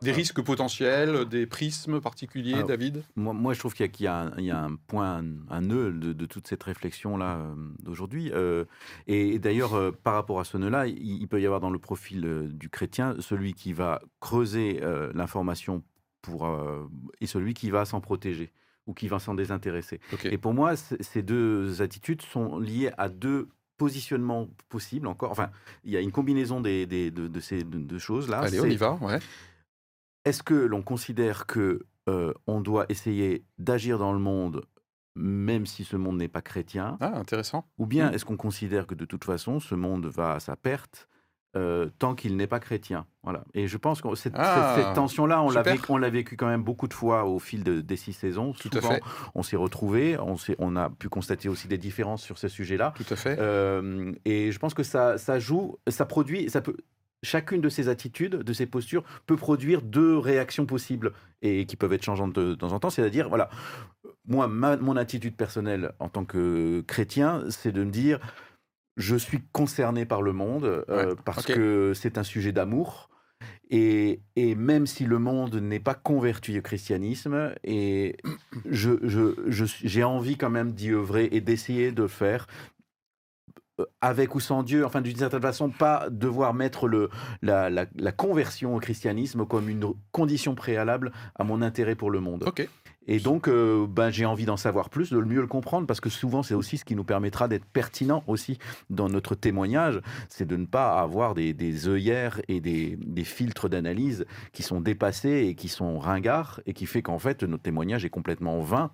des risques potentiels, des prismes particuliers, Alors, David? Moi, moi, je trouve qu'il y a, y un, il y a un point, un, un nœud de, de toute cette réflexion-là euh, d'aujourd'hui. Euh, et, et d'ailleurs, euh, par rapport à ce nœud-là, il, il peut y avoir dans le profil euh, du chrétien celui qui va creuser euh, l'information pour, euh, et celui qui va s'en protéger ou qui va s'en désintéresser. Et pour moi, ces deux attitudes sont liées à deux positionnements possibles encore. Enfin, il y a une combinaison des, des- de, de ces deux choses-là. Allez, on y va. Ouais. est-ce que l'on considère que euh, on doit essayer d'agir dans le monde même si ce monde n'est pas chrétien? Ah, intéressant. Ou bien Mm. est-ce qu'on considère que de toute façon ce monde va à sa perte euh, tant qu'il n'est pas chrétien. Voilà. Et je pense que cette, Ah, cette- tension-là, on l'a vécu, on l'a vécu quand même beaucoup de fois au fil de- des six saisons. Tout à Souvent, fait. on s'est retrouvés, on, s'est- on a pu constater aussi des différences sur ce sujet-là. Tout à fait. Euh, et je pense que ça, ça joue, ça produit, ça peut. Chacune de ces attitudes, de ces postures, peut produire deux réactions possibles et qui peuvent être changeantes de, de temps en temps. C'est-à-dire, voilà, moi, ma- mon attitude personnelle en tant que chrétien, c'est de me dire, je suis concerné par le monde euh, parce que c'est un sujet d'amour. Et, et même si le monde n'est pas converti au christianisme, et je, je- je j'ai envie quand même d'y œuvrer et d'essayer de faire avec ou sans Dieu, enfin d'une certaine façon, pas devoir mettre le, la, la- la conversion au christianisme comme une condition préalable à mon intérêt pour le monde. Et donc, euh, ben, j'ai envie d'en savoir plus, de le mieux le comprendre, parce que souvent, c'est aussi ce qui nous permettra d'être pertinent aussi dans notre témoignage, c'est de ne pas avoir des, des œillères et des, des filtres d'analyse qui sont dépassés et qui sont ringards, et qui fait qu'en fait, notre témoignage est complètement vain.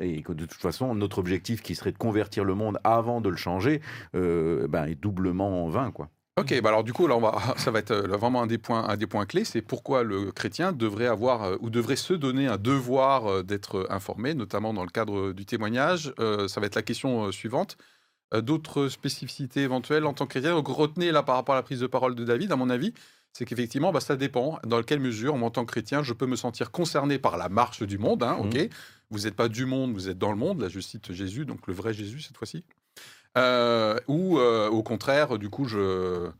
Et que de toute façon, notre objectif qui serait de convertir le monde avant de le changer, euh, ben, est doublement vain. Quoi. Ok, bah alors du coup, là, on va, ça va être euh, vraiment un des points, un des points clés, c'est pourquoi le chrétien devrait avoir euh, ou devrait se donner un devoir d'être informé, notamment dans le cadre du témoignage. Ça va être la question suivante. D'autres spécificités éventuelles en tant que chrétien? Donc retenez là par rapport à la prise de parole de David, à mon avis, c'est qu'effectivement, bah, ça dépend dans quelle mesure, en tant que chrétien, je peux me sentir concerné par la marche du monde. hein, ok, vous n'êtes pas du monde, vous êtes dans le monde. Là, je cite Jésus, donc le vrai Jésus cette fois-ci. Euh, ou euh, au contraire, du coup, je, euh,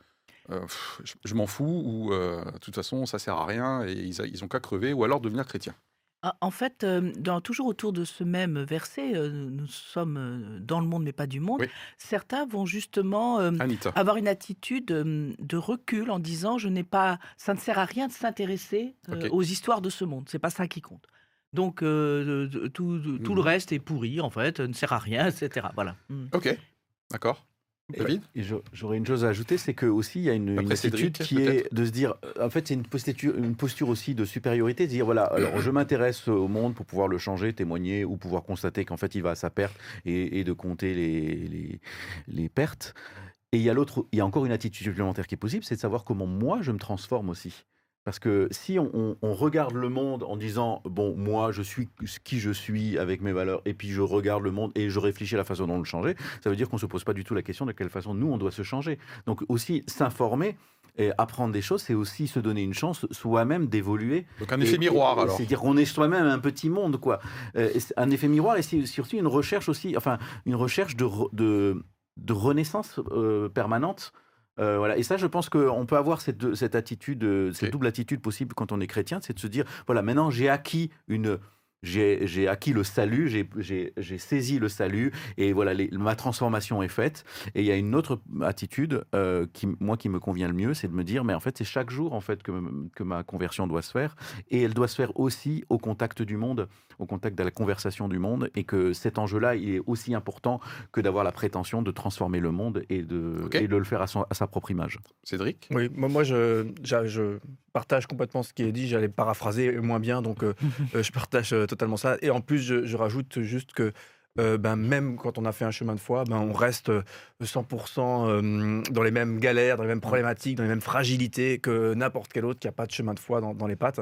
je, je m'en fous, ou de toute façon, ça sert à rien, et ils, ils ont qu'à crever, ou alors devenir chrétien. Ah, En fait, dans, toujours autour de ce même verset, nous sommes dans le monde mais pas du monde, Oui. certains vont justement euh, avoir une attitude de recul en disant je n'ai pas, ça ne sert à rien de s'intéresser euh, aux histoires de ce monde, c'est pas ça qui compte. Donc euh, tout, le Mhm. reste est pourri en fait, ne sert à rien, etc. Voilà. Mm. Ok, d'accord. David Et j'aurais une chose à ajouter, c'est que aussi il y a une, une attitude Cédric, qui est de se dire, euh, en fait c'est une posture, une posture aussi de supériorité, de dire voilà, alors je m'intéresse au monde pour pouvoir le changer, témoigner ou pouvoir constater qu'en fait il va à sa perte et, et de compter les, les, les pertes. Et il y a l'autre, il y a encore une attitude supplémentaire qui est possible, c'est de savoir comment moi je me transforme aussi. Parce que si on, on- on regarde le monde en disant bon moi je suis qui je suis avec mes valeurs et puis je regarde le monde et je réfléchis à la façon dont le changer, ça veut dire qu'on se pose pas du tout la question de quelle façon nous on doit se changer. Donc aussi s'informer et apprendre des choses, c'est aussi se donner une chance soi-même d'évoluer. Donc un Et- effet miroir, et- alors. C'est-à-dire qu'on est soi-même un petit monde, quoi. Euh, un effet miroir et c'est surtout une recherche aussi, enfin une recherche de, re- de, de renaissance euh, permanente. Euh, voilà. Et ça, je pense qu'on peut avoir cette, attitude, euh, cette double attitude possible quand on est chrétien, c'est de se dire, voilà, maintenant j'ai acquis une... J'ai acquis le salut, j'ai- saisi le salut, et voilà, les- ma transformation est faite. Et il y a une autre attitude euh, qui, moi, qui me convient le mieux, c'est de me dire, mais en fait, c'est chaque jour en fait que, que ma conversion doit se faire, et elle doit se faire aussi au contact du monde, au contact de la conversation du monde, et que cet enjeu-là, il est aussi important que d'avoir la prétention de transformer le monde et de, Ok. et de le faire à, son- à sa propre image. Cédric? Oui, moi, moi je, je partage complètement ce qui est dit. J'allais paraphraser moins bien, donc euh, euh, je partage totalement ça. Et en plus, je, rajoute juste que euh, ben, même quand on a fait un chemin de foi, ben, on reste euh, 100% euh, dans les mêmes galères, dans les mêmes problématiques, dans les mêmes fragilités que n'importe quel autre qui n'a pas de chemin de foi dans, les pattes.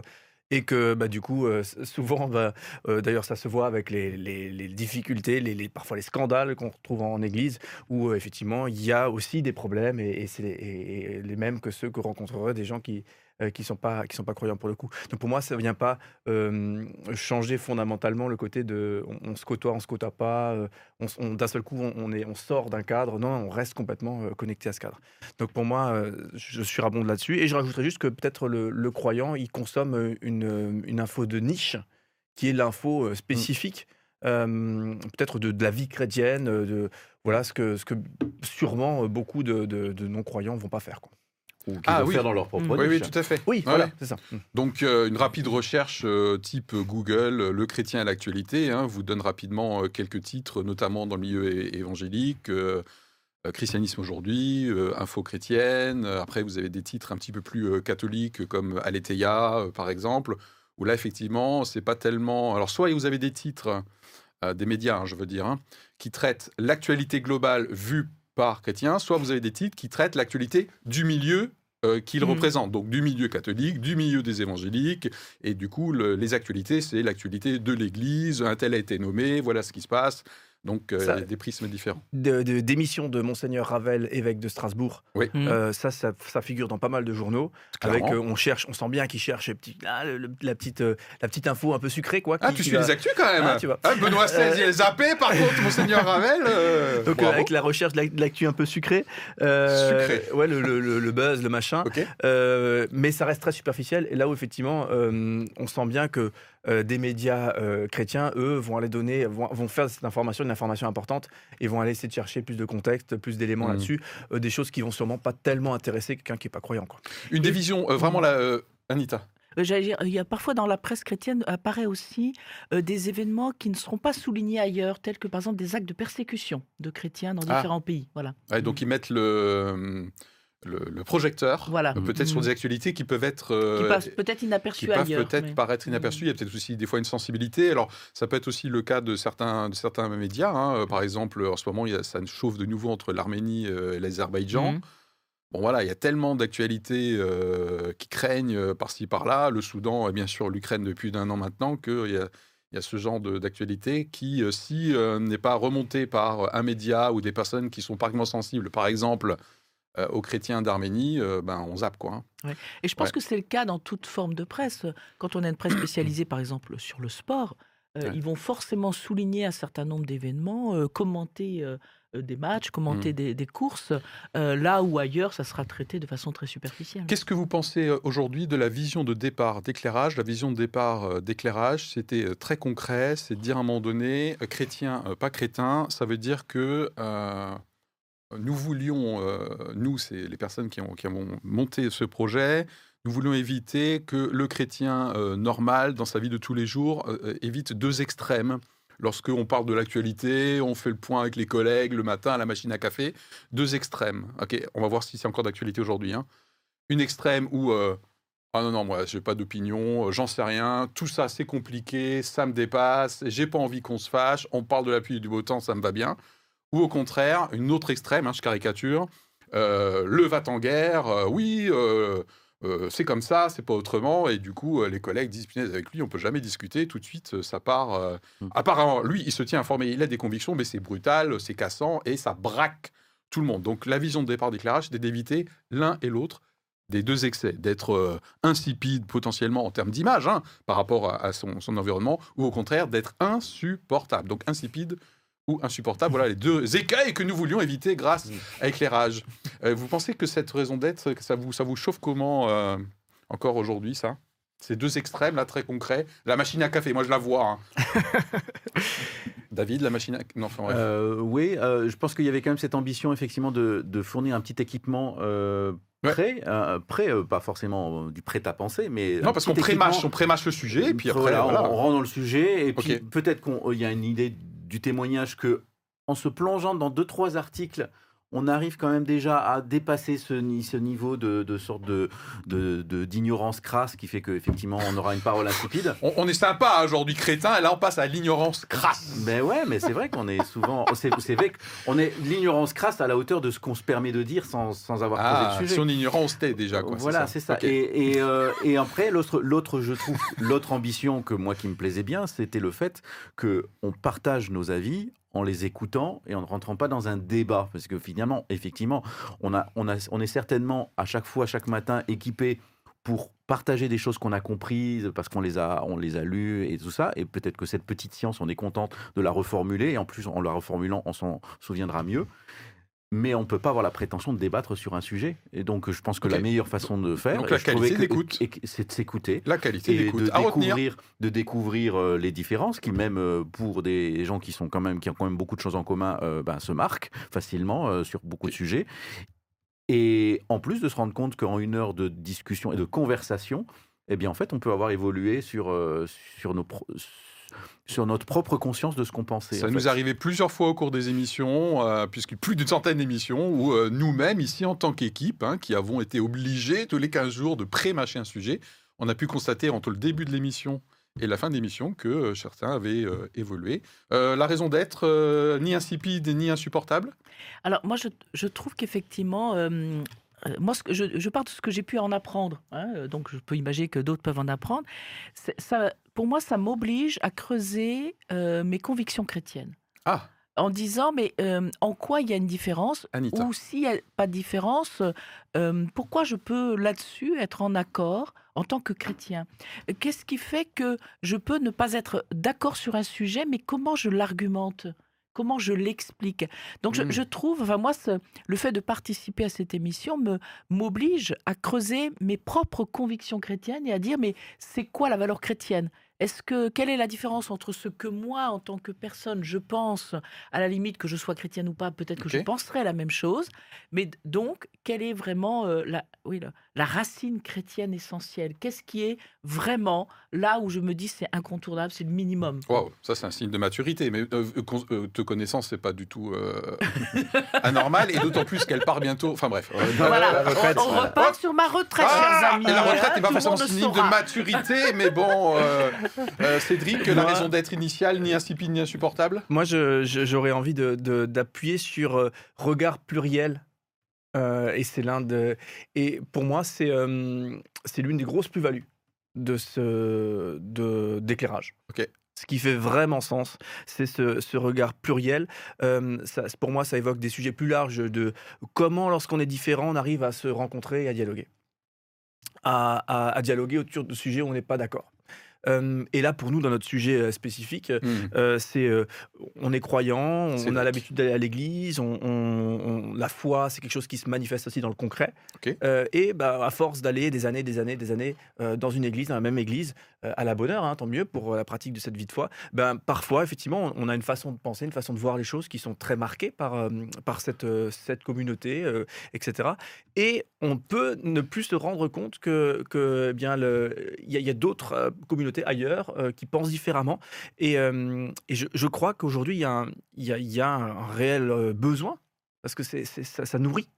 Et que bah, du coup, euh, souvent, bah, euh, d'ailleurs, ça se voit avec les, difficultés, parfois les scandales qu'on retrouve en église, où euh, effectivement, il y a aussi des problèmes, et, et c'est les mêmes que ceux que rencontreraient des gens qui ne qui sont, pas, qui sont pas croyants pour le coup. Donc pour moi, ça ne vient pas euh, changer fondamentalement le côté de on, on se côtoie, on se côtoie pas, euh, on, d'un seul coup, on, on est, on sort d'un cadre, non, on reste complètement euh, connecté à ce cadre. Donc pour moi, euh, je suis rabonde là-dessus. Et je rajouterais juste que peut-être le, le croyant, il consomme euh, une, euh, une info de niche, qui est l'info euh, spécifique, euh, peut-être de, de la vie chrétienne, euh, de voilà ce que, ce que sûrement euh, beaucoup de, de- de non-croyants vont pas faire. Quoi. Ou qu'ils Ah oui. faire dans leur propre Mm. Oui, oui, tout à fait. Oui, Ouais, voilà, ouais. c'est ça. Mm. Donc, euh, une rapide recherche euh, type Google, euh, le chrétien à l'actualité, hein, vous donne rapidement euh, quelques titres, notamment dans le milieu é- évangélique, Christianisme aujourd'hui, euh, Info chrétienne. Après, vous avez des titres un petit peu plus euh, catholiques, comme Aletheia, euh, par exemple, où là, effectivement, c'est pas tellement. Alors, soit vous avez des titres, euh, des médias, hein, je veux dire, hein, qui traitent l'actualité globale vue par chrétiens, soit vous avez des titres qui traitent l'actualité du milieu euh, qu'il Mhm. représente. Donc du milieu catholique, du milieu des évangéliques, et du coup, le- les actualités, c'est l'actualité de l'Église, un tel a été nommé, voilà ce qui se passe. Donc euh, Ça- il y a des prismes différents. De- de- D'émission de Monseigneur Ravel, évêque de Strasbourg. Oui. Mm. Euh, ça, ça, ça figure dans pas mal de journaux. Avec, Clairement. euh, on cherche, on sent bien qu'il cherche petit- ah, le- le- la, petite, euh, la petite info un peu sucrée. Quoi, Ah, qui- tu qui suis va- les actus quand même Ah, tu vois. Ah, Benoît XVI, il est zappé, par contre, Monseigneur Ravel. euh, Donc, euh, avec la recherche de la- de l'actu un peu sucrée. euh, Sucré. Ouais, le, le- le- le buzz, le machin. Ok. Euh, mais ça reste très superficiel. Et là où, effectivement, euh, on sent bien que euh, des médias euh, chrétiens, eux, vont aller donner, vont, vont faire de cette information une information importante et vont aller essayer de chercher plus de contexte, plus d'éléments Mhm. là-dessus. euh, des choses qui vont sûrement pas tellement intéresser quelqu'un qui n'est pas croyant. Quoi. Une visions, euh, vraiment, la, euh, Anita. J'allais dire, il y a parfois dans la presse chrétienne apparaît aussi euh, des événements qui ne seront pas soulignés ailleurs, tels que par exemple des actes de persécution de chrétiens dans Ah. différents pays. Voilà. Ouais, donc ils mettent le, le, le projecteur, Voilà. euh, peut-être sur Mhm. des actualités qui peuvent être... Qui euh, passent peut-être qui inaperçus peuvent ailleurs. peut-être mais- paraître inaperçus. Il y a peut-être aussi des fois une sensibilité. Alors, ça peut être aussi le cas de certains, de certains médias. hein. Euh, Par exemple, en ce moment, il y a, ça chauffe de nouveau entre l'Arménie et l'Azerbaïdjan. Mhm. Bon, voilà, il y a tellement d'actualités euh, qui craignent euh, par-ci, par-là. Le Soudan et bien sûr l'Ukraine depuis d'un an maintenant, qu'il y a, il y a ce genre de- d'actualité qui, euh, si euh, n'est pas remonté par un média ou des personnes qui sont particulièrement sensibles, par exemple, euh, aux chrétiens d'Arménie, euh, ben, on zappe, quoi. hein. Et je pense Ouais. que c'est le cas dans toute forme de presse. Quand on a une presse spécialisée, par exemple, sur le sport, euh, Ouais. ils vont forcément souligner un certain nombre d'événements, commenter des matchs, commenter Mm. des, des courses, euh, là où ailleurs, ça sera traité de façon très superficielle. Qu'est-ce que vous pensez aujourd'hui de la vision de départ d'éclairage? La vision de départ d'éclairage, c'était très concret, c'est de dire à un moment donné, chrétien, pas crétin, ça veut dire que euh, nous voulions, euh, nous, c'est les personnes qui ont, monté ce projet, nous voulions éviter que le chrétien euh, normal, dans sa vie de tous les jours, euh, évite deux extrêmes. Lorsqu'on parle de l'actualité, on fait le point avec les collègues le matin à la machine à café, deux extrêmes. On va voir si c'est encore d'actualité aujourd'hui. hein une extrême où ah non non moi j'ai pas d'opinion, j'en sais rien, tout ça c'est compliqué, ça me dépasse, j'ai pas envie qu'on se fâche, on parle de la pluie et du beau temps, ça me va bien. Ou au contraire, une autre extrême, hein, je caricature, euh, le va-t-en-guerre, euh, oui, euh, c'est comme ça, c'est pas autrement, et du coup les collègues disent avec lui on peut jamais discuter, tout de suite ça part. Mm. Apparemment lui il se tient informé, il a des convictions, mais c'est brutal, c'est cassant et ça braque tout le monde. Donc la vision de départ d'éclairage, c'était d'éviter l'un et l'autre des deux excès, d'être insipide potentiellement en termes d'image hein, par rapport à, à son, son environnement, ou au contraire d'être insupportable. Donc insipide ou insupportable, voilà les deux écailles que nous voulions éviter grâce à éclairage. Euh, vous pensez que cette raison d'être, ça vous, ça vous chauffe comment euh, encore aujourd'hui, ça? Ces deux extrêmes, là, très concrets. La machine à café, moi je la vois. hein. David, la machine à... Non, enfin, bref. Euh, oui, je pense qu'il y avait quand même cette ambition effectivement de, de fournir un petit équipement prêt, euh, prêt, euh, pas forcément du prêt à penser, mais non, parce qu'on prémâche, on prémâche le sujet, et puis après, Voilà, voilà. on, rentre dans le sujet, et puis peut-être qu'il y a une idée du témoignage que, en se plongeant dans deux trois articles, on arrive quand même déjà à dépasser ce, ni- ce niveau de, de sorte de d'ignorance crasse qui fait qu'effectivement on aura une parole insipide. On, on est sympa hein, aujourd'hui, crétin, et là on passe à l'ignorance crasse. Mais ouais, mais c'est vrai qu'on est souvent, c'est vrai qu'on est l'ignorance crasse à la hauteur de ce qu'on se permet de dire sans, sans avoir Ah, creusé le si sujet. on ignorant, on se tait déjà. Quoi, voilà, c'est ça. Et, et, euh, et après, l'autre, l'autre, je trouve, l'autre ambition que moi qui me plaisait bien, c'était le fait que on partage nos avis en les écoutant et en ne rentrant pas dans un débat, parce que finalement, effectivement, on a, on a, on est certainement à chaque fois, chaque matin, équipé pour partager des choses qu'on a comprises parce qu'on les a on les a lues et tout ça. Et peut-être que cette petite science on est contente de la reformuler. Et en plus en la reformulant on s'en souviendra mieux mais on ne peut pas avoir la prétention de débattre sur un sujet. Et donc, je pense que la meilleure façon de faire, Donc, la qualité d'écoute. c'est de s'écouter La qualité d'écoute. de découvrir, de découvrir euh, les différences qui, même euh, pour des gens qui sont quand même qui ont quand même beaucoup de choses en commun, euh, ben, se marquent facilement sur beaucoup de sujets. Et en plus de se rendre compte qu'en une heure de discussion et de conversation, eh bien, en fait, on peut avoir évolué sur, sur, nos pro- sur notre propre conscience de ce qu'on pensait. Ça nous fait. est arrivé plusieurs fois au cours des émissions, euh, puisque plus d'une centaine d'émissions, où euh, nous-mêmes, ici en tant qu'équipe, hein, qui avons été obligés tous les 15 jours de pré-mâcher un sujet, on a pu constater entre le début de l'émission et la fin de l'émission que euh, certains avaient euh, évolué. Euh, la raison d'être, euh, ni insipide ni insupportable? Alors moi, je, je trouve qu'effectivement, moi, ce que je, je pars de ce que j'ai pu en apprendre, hein, euh, donc je peux imaginer que d'autres peuvent en apprendre. Ça, pour moi, ça m'oblige à creuser euh, mes convictions chrétiennes. Ah, En disant, mais euh, en quoi il y a une différence Anita. Ou s'il n'y a pas de différence, euh, pourquoi je peux là-dessus être en accord en tant que chrétien? Qu'est-ce qui fait que je peux ne pas être d'accord sur un sujet, mais comment je l'argumente? Comment je l'explique Donc je, Mm. je trouve, enfin moi, ce- le fait de participer à cette émission me m'oblige à creuser mes propres convictions chrétiennes et à dire mais c'est quoi la valeur chrétienne? Est-ce que quelle est la différence entre ce que moi, en tant que personne, je pense à la limite que je sois chrétienne ou pas, peut-être que je penserais la même chose, mais donc quelle est vraiment euh, la, oui, la, la racine chrétienne essentielle? Qu'est-ce qui est vraiment là où je me dis c'est incontournable, c'est le minimum? Waouh, ça c'est un signe de maturité. Mais euh, euh, euh, te connaissant, c'est pas du tout euh, anormal. Et d'autant plus qu'elle part bientôt. Enfin bref. Euh, Voilà, la retraite, on, on voilà. repart sur ma retraite, Ah, chers amis. et la retraite n'est pas forcément synonyme de maturité, mais bon, euh, Cédric, la raison d'être initiale, ni insipide ni insupportable? Moi, je- je- j'aurais envie de- de- d'appuyer sur euh, regard pluriel. Euh, et c'est l'un de. Et pour moi, c'est euh, c'est l'une des grosses plus-values de ce de- d'éclairage. Ok. Ce qui fait vraiment sens, c'est ce, ce regard pluriel. Euh, ça- pour moi, ça évoque des sujets plus larges de comment, lorsqu'on est différent, on arrive à se rencontrer et à dialoguer. À, à- à dialoguer autour de sujets où on n'est pas d'accord. Euh, et là, pour nous, dans notre sujet euh, spécifique, Hmm. euh, c'est euh, on est croyant, on a l'habitude d'aller à l'église, on, la foi, c'est quelque chose qui se manifeste aussi dans le concret. Et bah, à force d'aller des années, des années, des années dans une église, dans la même église, à la bonne heure, hein, tant mieux pour euh, la pratique de cette vie de foi, ben, parfois, effectivement, on a une façon de penser, une façon de voir les choses qui sont très marquées par, euh, par cette, euh, cette communauté, euh, etc. Et on peut ne plus se rendre compte que, que eh bien, il y a, d'autres euh, communautés ailleurs euh, qui pensent différemment. Et, euh, et je, je crois qu'aujourd'hui, il y, y a- y a un réel euh, besoin, parce que c'est, ça nourrit.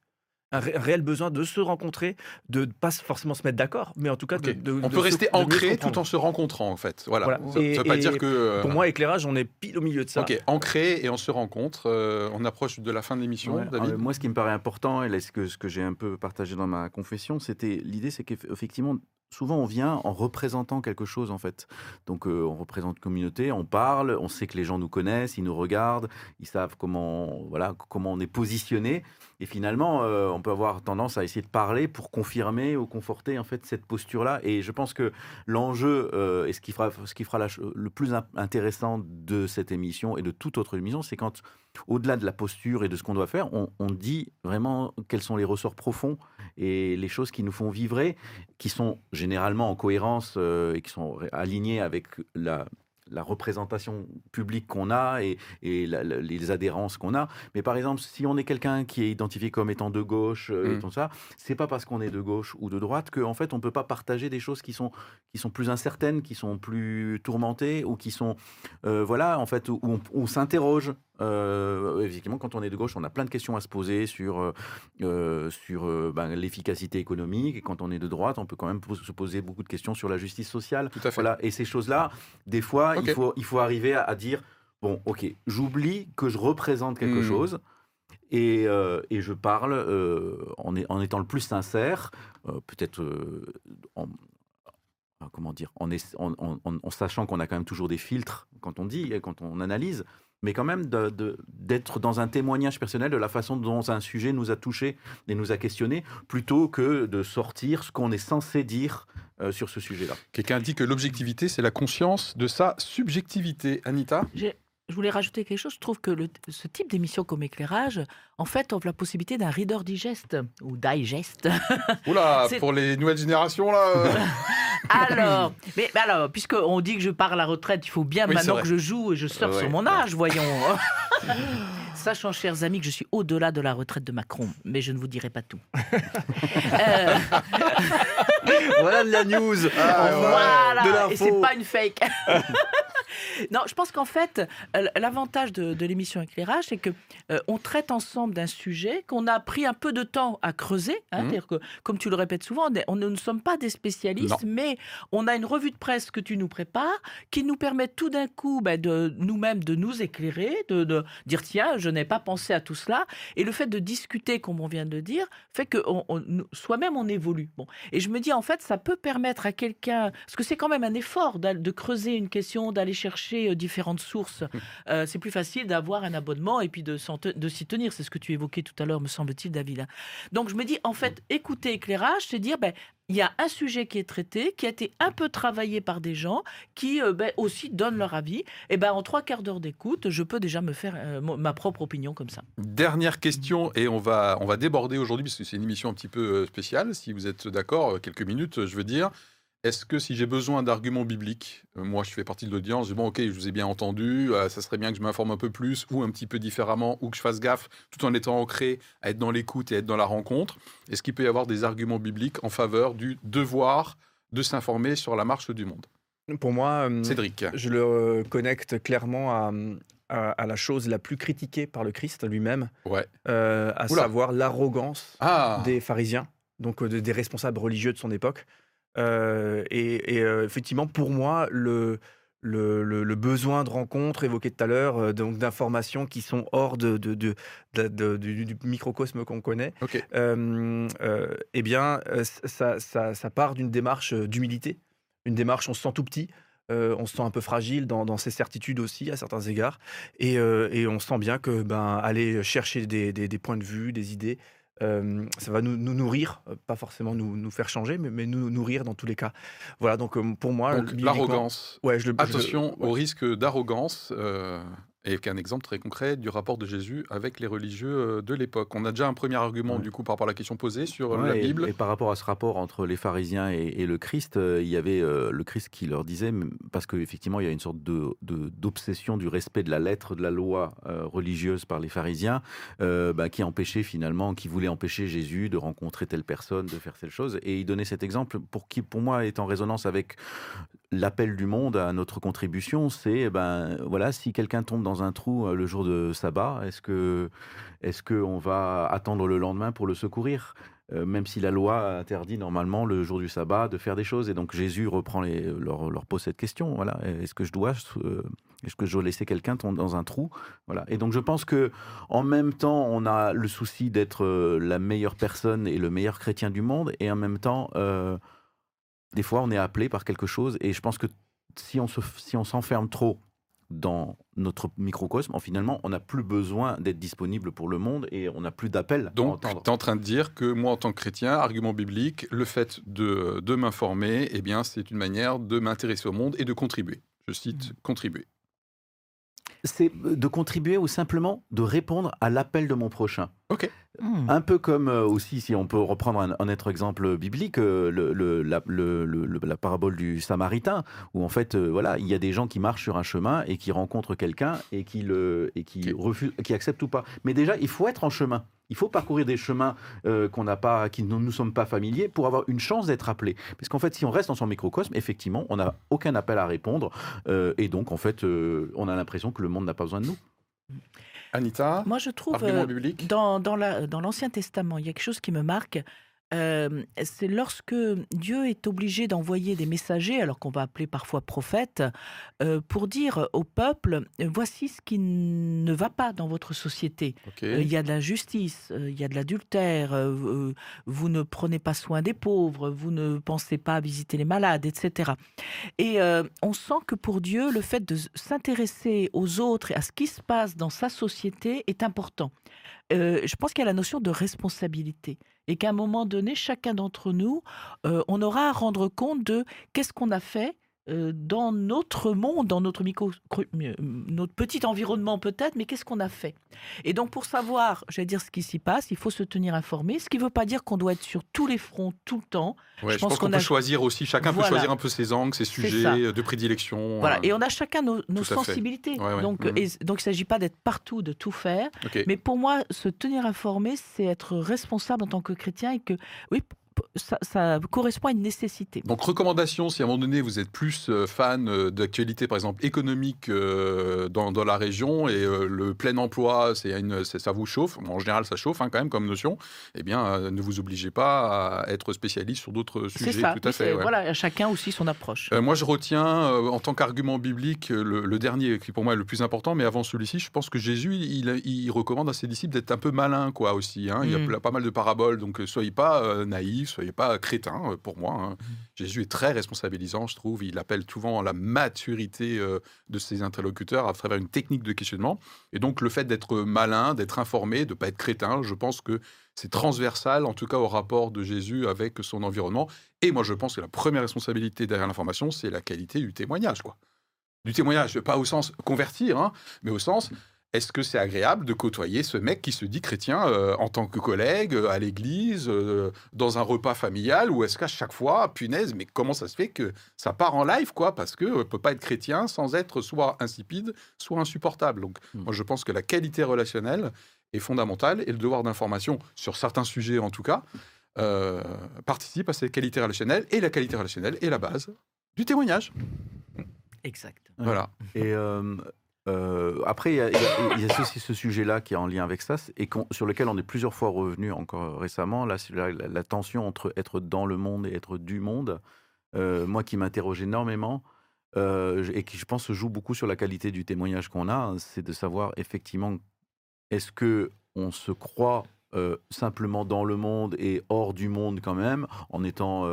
Un, ré- un réel besoin de se rencontrer, de ne pas forcément se mettre d'accord, mais en tout cas de, On de peut se- rester ancré tout en se rencontrant, en fait. Voilà. Voilà. Ça ne Et- veut pas dire que. euh, Pour moi, éclairage, on est pile au milieu de ça. Ok, ancré et on se rencontre. euh, on approche de la fin de l'émission, Ouais, David. euh, moi, ce qui me paraît important, et là, ce que, ce que j'ai un peu partagé dans ma confession, c'était l'idée, c'est qu'effectivement, souvent, on vient en représentant quelque chose, en fait. Donc, euh, on représente communauté, on parle, on sait que les gens nous connaissent, ils nous regardent, ils savent comment, voilà, comment on est positionné. Et finalement, euh, on peut avoir tendance à essayer de parler pour confirmer ou conforter en fait cette posture-là. Et je pense que l'enjeu euh, et ce qui fera, ce qui fera le plus in- intéressant de cette émission et de toute autre émission, c'est quand, au-delà de la posture et de ce qu'on doit faire, on dit vraiment quels sont les ressorts profonds et les choses qui nous font vibrer, qui sont généralement en cohérence euh, et qui sont alignées avec la la représentation publique qu'on a et, et la- la- les adhérences qu'on a. Mais par exemple, si on est quelqu'un qui est identifié comme étant de gauche euh, et Mm. tout ça, c'est pas parce qu'on est de gauche ou de droite qu'en fait on peut pas partager des choses qui sont qui sont plus incertaines, qui sont plus tourmentées ou qui sont euh, voilà en fait où, où on, où on s'interroge. Euh, effectivement, quand on est de gauche, on a plein de questions à se poser sur euh, euh, sur ben, l'efficacité économique. Et quand on est de droite, on peut quand même se poser beaucoup de questions sur la justice sociale. Tout à fait. Voilà. Et ces choses-là, des fois, il, faut, il faut arriver à, à dire bon, ok, j'oublie que je représente quelque Hmm. chose. Et, euh, et je parle en, est- en étant le plus sincère, peut-être en, euh, comment dire, en, en- sachant qu'on a quand même toujours des filtres quand on dit, quand on analyse, mais quand même de- de- d'être dans un témoignage personnel de la façon dont un sujet nous a touché et nous a questionné, plutôt que de sortir ce qu'on est censé dire euh, sur ce sujet-là. Quelqu'un dit que l'objectivité, c'est la conscience de sa subjectivité. Anita? J'ai- Je voulais rajouter quelque chose. Je trouve que le- ce type d'émission comme éclairage, en fait, offre la possibilité d'un reader digest ou digest. Oula, pour les nouvelles générations, là. euh, Alors, mais, mais alors, puisqu'on dit que je pars à la retraite, il faut bien Oui, maintenant que je joue et je sors Ouais, sur mon ouais. âge, voyons. Sachant, chers amis, que je suis au-delà de la retraite de Macron, mais je ne vous dirai pas tout. Euh, voilà de la news. Ah, ouais. voilà, de l'info. et c'est pas une fake. Non, je pense qu'en fait, euh, l'avantage de, de l'émission Éclairage, c'est que euh, on traite ensemble d'un sujet qu'on a pris un peu de temps à creuser. hein, Mhm. C'est-à-dire que, comme tu le répètes souvent, on ne, sommes pas des spécialistes, mais on a une revue de presse que tu nous prépares, qui nous permet tout d'un coup ben, de nous-mêmes de nous éclairer, de, de dire tiens, je n'ai pas pensé à tout cela. Et le fait de discuter, comme on vient de dire, fait que on- on- nous- soi-même on évolue. Bon, et je me dis en fait, ça peut permettre à quelqu'un, parce que c'est quand même un effort de creuser une question, d'aller chercher euh, différentes sources. Euh, c'est plus facile d'avoir un abonnement et puis de s'y tenir. C'est ce que tu évoquais tout à l'heure, me semble-t-il, David. hein. Donc je me dis en fait, écouter éclairage, c'est dire ben il y a un sujet qui est traité, qui a été un peu travaillé par des gens qui euh, ben, aussi donnent leur avis. Et ben en trois quarts d'heure d'écoute, je peux déjà me faire euh, ma propre opinion comme ça. Dernière question, et on va, on va déborder aujourd'hui, parce que c'est une émission un petit peu euh, spéciale, si vous êtes d'accord, quelques minutes, je veux dire. Est-ce que si j'ai besoin d'arguments bibliques, euh, moi je fais partie de l'audience, je dis bon ok, je vous ai bien entendu, euh, ça serait bien que je m'informe un peu plus, ou un petit peu différemment, ou que je fasse gaffe, tout en étant ancré à être dans l'écoute et être dans la rencontre, est-ce qu'il peut y avoir des arguments bibliques en faveur du devoir de s'informer sur la marche du monde? Pour moi, euh, Cédric je le connecte clairement à, à- à la chose la plus critiquée par le Christ lui-même, Ouais. à Oula. savoir l'arrogance Ah des pharisiens, donc de- des responsables religieux de son époque. Euh, et et, euh, effectivement, pour moi, le, le, le- le besoin de rencontre évoqué tout à l'heure, euh, donc d'informations qui sont hors de, de- de- de- de- du, du microcosme qu'on connaît, Ok. euh, eh bien, ça, ça- ça part d'une démarche d'humilité, une démarche, on se sent tout petit. euh, on se sent un peu fragile dans, dans ses certitudes aussi à certains égards et, euh, et on sent bien que ben aller chercher des, des- des points de vue, des idées, euh, ça va nous, nous nourrir, euh, pas forcément nous, nous faire changer, mais, mais nous nourrir dans tous les cas. Voilà, donc euh, pour moi, l'arrogance. Ouais, je le je- Attention ouais. au risque d'arrogance, euh, et qu'un exemple très concret du rapport de Jésus avec les religieux euh, de l'époque. On a déjà un premier argument, Ouais. du coup, par rapport à la question posée sur Ouais, la et- Bible. Et, par rapport à ce rapport entre les pharisiens et, et le Christ, euh, il y avait euh, le Christ qui leur disait, parce qu'effectivement, il y a une sorte de- de- d'obsession du respect de la lettre de la loi euh, religieuse par les pharisiens, euh, bah, qui empêchait finalement, qui voulait empêcher Jésus de rencontrer telle personne, de faire telle chose. Et il donnait cet exemple pour qui, pour moi, est en résonance avec l'appel du monde à notre contribution. C'est, eh ben, voilà, si quelqu'un tombe dans un trou euh, le jour de sabbat, est-ce que, est-ce qu'on va attendre le lendemain pour le secourir? Euh, même si la loi interdit normalement le jour du sabbat de faire des choses. Et donc Jésus reprend les, leur, leur pose cette question. Voilà, est-ce que je dois, euh, est-ce que je dois laisser quelqu'un tomber dans un trou? Voilà. Et donc je pense que en même temps, on a le souci d'être la meilleure personne et le meilleur chrétien du monde, et en même temps, des fois, on est appelé par quelque chose. Et je pense que si on se, si on s'enferme trop dans notre microcosme, en finalement, on n'a plus besoin d'être disponible pour le monde et on n'a plus d'appel à Donc, tu es en train de dire que moi, en tant que chrétien, argument biblique, le fait de, de m'informer, eh bien, c'est une manière de m'intéresser au monde et de contribuer. Je cite, contribuer. c'est de contribuer ou simplement de répondre à l'appel de mon prochain? Hmm. Un peu comme euh, aussi, si on peut reprendre un, un autre exemple biblique, euh, le, le- la, le- le- le- la parabole du Samaritain, où en fait, euh, voilà, il y a des gens qui marchent sur un chemin et qui rencontrent quelqu'un et qui le et qui Ok. refusent, qui acceptent ou pas. Mais déjà, il faut être en chemin. Il faut parcourir des chemins euh, qu'on n'a pas, qui ne nous sommes pas familiers, pour avoir une chance d'être appelé. Parce qu'en fait, si on reste dans son microcosme, effectivement, on n'a aucun appel à répondre, euh, et donc en fait, euh, on a l'impression que le monde n'a pas besoin de nous. Anita, Moi, je trouve euh, la- dans l'Ancien Testament, il y a quelque chose qui me marque. Euh, c'est lorsque Dieu est obligé d'envoyer des messagers, alors qu'on va appeler parfois prophètes, euh, pour dire au peuple voici ce qui ne va pas dans votre société. Euh, Il y a de l'injustice, il y a de l'adultère, vous ne prenez pas soin des pauvres, vous ne pensez pas à visiter les malades, etc. Et on sent que pour Dieu, le fait de s'intéresser aux autres et à ce qui se passe dans sa société est important. Euh, je pense qu'il y a la notion de responsabilité et qu'à un moment donné, chacun d'entre nous, euh, on aura à rendre compte de qu'est-ce qu'on a fait dans notre monde, dans notre micro, euh, notre petit environnement peut-être, mais qu'est-ce qu'on a fait? Et donc pour savoir, j'allais dire ce qui s'y passe, il faut se tenir informé, ce qui ne veut pas dire qu'on doit être sur tous les fronts tout le temps. Ouais, je je pense pense qu'on peut a- choisir aussi, chacun Voilà. peut choisir un peu ses angles, ses sujets euh, de prédilection. Voilà, euh, et on a chacun nos, sensibilités. Ouais, ouais. Donc, Mhm. et- donc il ne s'agit pas d'être partout, de tout faire. Mais pour moi, se tenir informé, c'est être responsable en tant que chrétien et que, oui, ça, ça correspond à une nécessité. Donc, recommandation, si à un moment donné vous êêtes plus euh, fan euh, d'actualité, par exemple économique euh, dans, dans la région et euh, le plein emploi, c'est une, c'est- ça vous chauffe, en général ça chauffe hein, quand même comme notion, eh bien euh, ne vous obligez pas à être spécialiste sur d'autres C'est sujets. ça. Tout à fait. c'est- ouais. Voilà, chacun aussi son approche. Moi, je retiens en tant qu'argument biblique le, le dernier qui pour moi est le plus important, mais avant celui-ci, je pense que Jésus, il, il recommande à ses disciples d'être un peu malin, quoi, aussi. hein. Il y a Mm. pas mal de paraboles, donc soyez pas naïfs, soyez pas crétins, euh, pour moi. hein. Jésus est très responsabilisant, je trouve. Il appelle souvent à la maturité euh, de ses interlocuteurs à travers une technique de questionnement. Et donc, le fait d'être malin, d'être informé, de pas être crétin, je pense que c'est transversal, en tout cas au rapport de Jésus avec son environnement. Et moi, je pense que la première responsabilité derrière l'information, c'est la qualité du témoignage, quoi. Du témoignage, pas au sens convertir, hein, mais au sens est-ce que c'est agréable de côtoyer ce mec qui se dit chrétien euh, en tant que collègue, euh, à l'église, euh, dans un repas familial, ou est-ce qu'à chaque fois, punaise, mais comment ça se fait que ça part en live, quoi Parce que ne peut pas être chrétien sans être soit insipide, soit insupportable. Donc, Hmm. moi, je pense que la qualité relationnelle est fondamentale et le devoir d'information, sur certains sujets en tout cas, euh, participe à cette qualité relationnelle. Et la qualité relationnelle est la base du témoignage. Exact. Voilà. Et euh, euh, après, il y a, aussi ce sujet-là qui est en lien avec ça, et sur lequel on est plusieurs fois revenu encore récemment, là, la, tension entre être dans le monde et être du monde. Euh, moi qui m'interroge énormément, euh, et qui, je pense, se joue beaucoup sur la qualité du témoignage qu'on a, hein, c'est de savoir effectivement, est-ce que on se croit simplement dans le monde et hors du monde quand même, en étant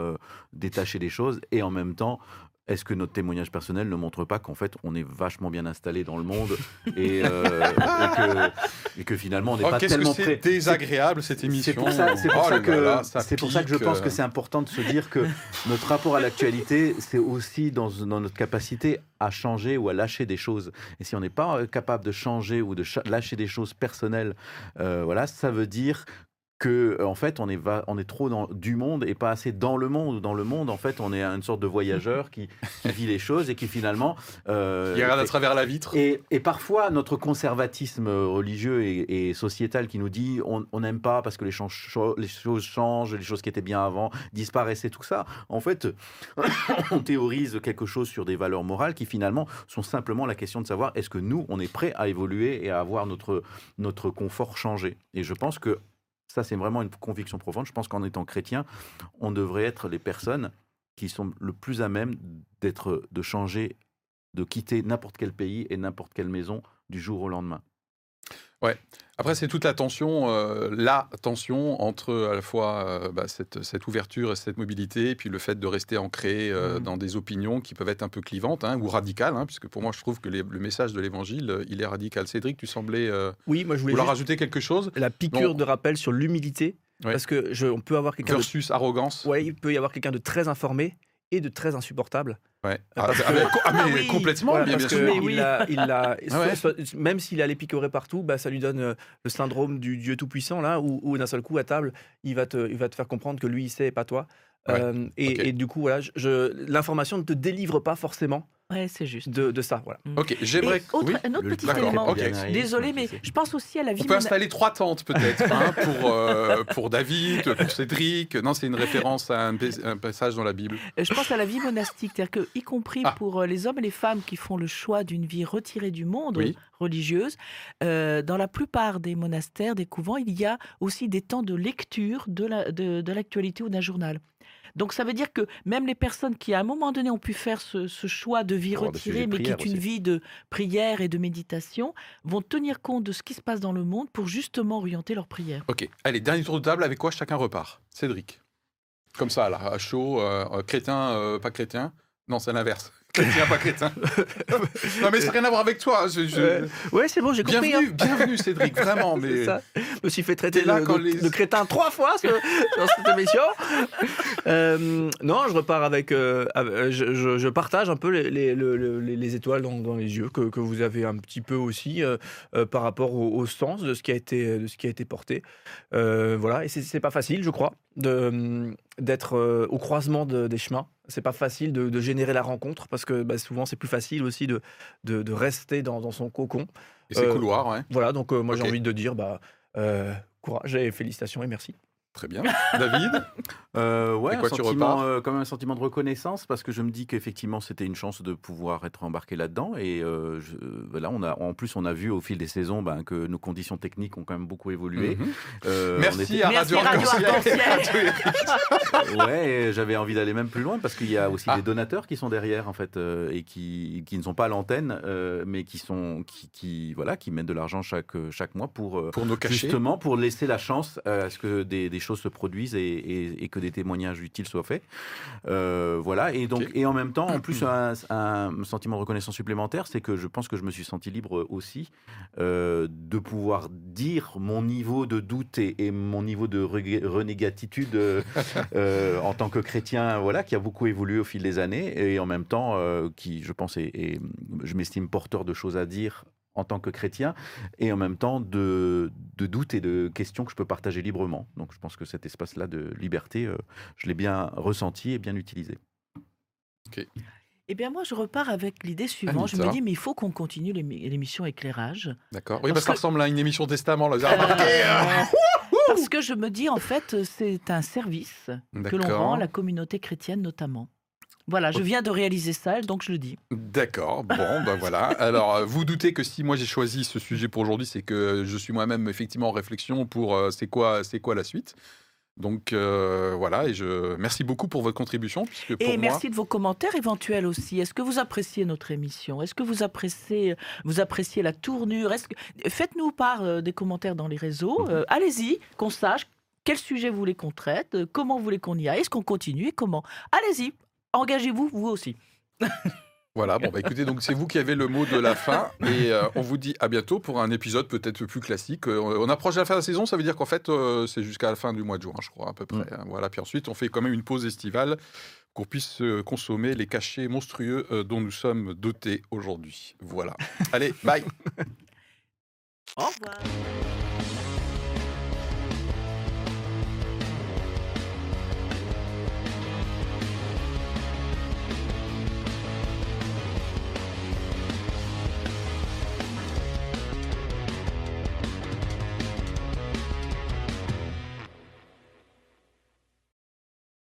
détaché des choses, et en même temps, est-ce que notre témoignage personnel ne montre pas qu'en fait on est vachement bien installé dans le monde et, euh, et, que, et que finalement on n'est Oh, pas que tellement c'est désagréable cette émission. c'est pour ça, c'est pour Oh ça que là, ça c'est pour ça que je pense que c'est important de se dire que notre rapport à l'actualité, c'est aussi dans, dans notre capacité à changer ou à lâcher des choses. Et si on n'est pas euh, capable de changer ou de lâcher des choses personnelles, euh, voilà, ça veut dire que euh, en fait on est va- on est trop dans du monde et pas assez dans le monde. Dans le monde, en fait, on est une sorte de voyageur qui, qui vit les choses et qui finalement euh, Il regarde à travers la vitre. et, et parfois, notre conservatisme religieux et, et sociétal qui nous dit on n'aime pas parce que les, choses changent, les choses qui étaient bien avant disparaissent et tout ça. En fait, on théorise quelque chose sur des valeurs morales qui finalement sont simplement la question de savoir est-ce que nous, on est prêt à évoluer et à avoir notre, notre confort changé? Et je pense que ça, c'est vraiment une conviction profonde. Je pense qu'en étant chrétien, on devrait être les personnes qui sont le plus à même d'être, de changer de quitter n'importe quel pays et n'importe quelle maison du jour au lendemain. Après, c'est toute la tension, euh, la tension entre à la fois euh, bah, cette, cette ouverture et cette mobilité, et puis le fait de rester ancré euh, Mhm. dans des opinions qui peuvent être un peu clivantes hein, ou radicales, hein, puisque pour moi, je trouve que les- le message de l'évangile, il est radical. Cédric, tu semblais Oui, moi je voulais vouloir rajouter quelque chose? la piqûre Non. de rappel sur l'humilité. Ouais. Parce que je, on peut avoir quelqu'un de, versus arrogance. ouais, il peut y avoir quelqu'un de très informé et de très insupportable. Ouais. Ah, ah, que- ah, mais oui, complètement, Voilà, bien, sûr. Mais il oui. a, il a- ouais. soit- soit- même s'il a les picorés partout, bah, ça lui donne euh, le syndrome du Dieu tout-puissant, là, où, où d'un seul coup, à table, il va, te, il va te faire comprendre que lui, il sait et pas toi. Ouais. Euh, et, du coup, voilà, je- je- l'information ne te délivre pas forcément Ouais, c'est juste. de, de ça. Voilà. Ok, j'aimerais. Et autre- oui. un autre petit D'accord, élément. Désolé, mais je pense aussi à la vie. On peut mona- installer trois tentes peut-être hein, pour, euh, pour David, pour Cédric. Non, c'est une référence à un, pa- un passage dans la Bible. Euh, Je pense à la vie monastique, c'est-à-dire que, y compris Ah. pour euh, les hommes et les femmes qui font le choix d'une vie retirée du monde Oui. religieuse, euh, dans la plupart des monastères, des couvents, il y a aussi des temps de lecture de la- de, de l'actualité ou d'un journal. Donc ça veut dire que même les personnes qui à un moment donné ont pu faire ce, ce choix de vie retirée, mais qui est une aussi. vie de prière et de méditation, vont tenir compte de ce qui se passe dans le monde pour justement orienter leur prière. Ok, allez, dernier tour de table. Avec quoi chacun repart? Cédric. Comme ça, là, à chaud, euh, euh, crétin, euh, pas crétin. Non, c'est l'inverse. Chrétien, pas crétin. non, mais ça n'a rien à voir avec toi. hein, je- je- Ouais, Ouais, c'est bon, j'ai compris. Bienvenue, hein. bienvenue, Cédric, vraiment. Mais... ça. Je me suis fait traiter là de, quand de- les- de crétin trois fois ce- dans cette émission. Euh, non, je repars avec. euh, avec- je, je- je partage un peu les, les- le- le- les- les étoiles dans, dans les yeux que, que vous avez un petit peu aussi euh, euh, par rapport au, au sens de ce qui a été, de ce qui a été porté. Euh, voilà, et c'est- pas facile, je crois, d'être euh, au croisement de- des chemins. C'est pas facile de, de générer la rencontre parce que bah, souvent c'est plus facile aussi de, de, de rester dans, dans son cocon. Et c'est Euh, couloir, ouais. Voilà, donc euh, moi j'ai envie de dire bah, euh, courage et félicitations et merci. Très bien. David? Euh, ouais, quoi, un sentiment, euh, quand même un sentiment de reconnaissance parce que je me dis qu'effectivement c'était une chance de pouvoir être embarqué là-dedans et euh, je- voilà, on a en plus on a vu au fil des saisons ben, que nos conditions techniques ont quand même beaucoup évolué. Euh, on Merci était- à Merci, Radio Radio Arc-en-Ciel. Arc-en-Ciel. ouais, j'avais envie d'aller même plus loin parce qu'il y a aussi Ah. des donateurs qui sont derrière en fait euh, et qui, qui ne sont pas à l'antenne euh, mais qui sont qui, qui- voilà qui mettent de l'argent chaque chaque mois pour euh, Pour nos justement pour laisser la chance euh, à ce que des, des choses se produisent et, et- et que des témoignages utiles soient faits. Euh, voilà. Et donc et en même temps en plus un, un sentiment de reconnaissance supplémentaire, c'est que je pense que je me suis senti libre aussi euh, de pouvoir dire mon niveau de doute et, et mon niveau de rené- renégatitude euh, en tant que chrétien, voilà, qui a beaucoup évolué au fil des années. Et en même temps qui, je pense, est- je m'estime porteur de choses à dire en tant que chrétien et en même temps de, de doutes et de questions que je peux partager librement. Donc je pense que cet espace-là de liberté, euh, je l'ai bien ressenti et bien utilisé. Eh bien, moi, je repars avec l'idée suivante. Je me dis, mais il faut qu'on continue l'émi- l'émission éclairage. D'accord. Oui, Parce parce que ça ressemble à une émission testament. Là. Vous avez remarqué Euh, Parce que je me dis, en fait, c'est un service que l'on rend à la communauté chrétienne notamment. Voilà, je viens de réaliser ça, donc je le dis. D'accord, bon, ben voilà. Alors, euh, vous doutez que si moi j'ai choisi ce sujet pour aujourd'hui, c'est que je suis moi-même effectivement en réflexion pour euh, c'est quoi, c'est quoi la suite. Donc euh, voilà, et je merci beaucoup pour votre contribution, puisque pour Et moi, merci de vos commentaires éventuels aussi. Est-ce que vous appréciez notre émission? Est-ce que vous appréciez, vous appréciez la tournure? Est-ce que... Faites-nous part euh, des commentaires dans les réseaux. Mhm. Euh, Allez-y, qu'on sache quel sujet vous voulez qu'on traite, comment vous voulez qu'on y aille, est-ce qu'on continue et comment? Allez-y, engagez-vous vous aussi. voilà, bon bah écoutez, donc c'est vous qui avez le mot de la fin, et euh, on vous dit à bientôt pour un épisode peut-être plus classique. Euh, on approche de la fin de la saison, ça veut dire qu'en fait euh, c'est jusqu'à la fin du mois de juin, je crois à peu près. hein. Voilà, puis ensuite on fait quand même une pause estivale qu'on puisse consommer les cachets monstrueux dont nous sommes dotés aujourd'hui. Voilà. Allez, bye. Au revoir.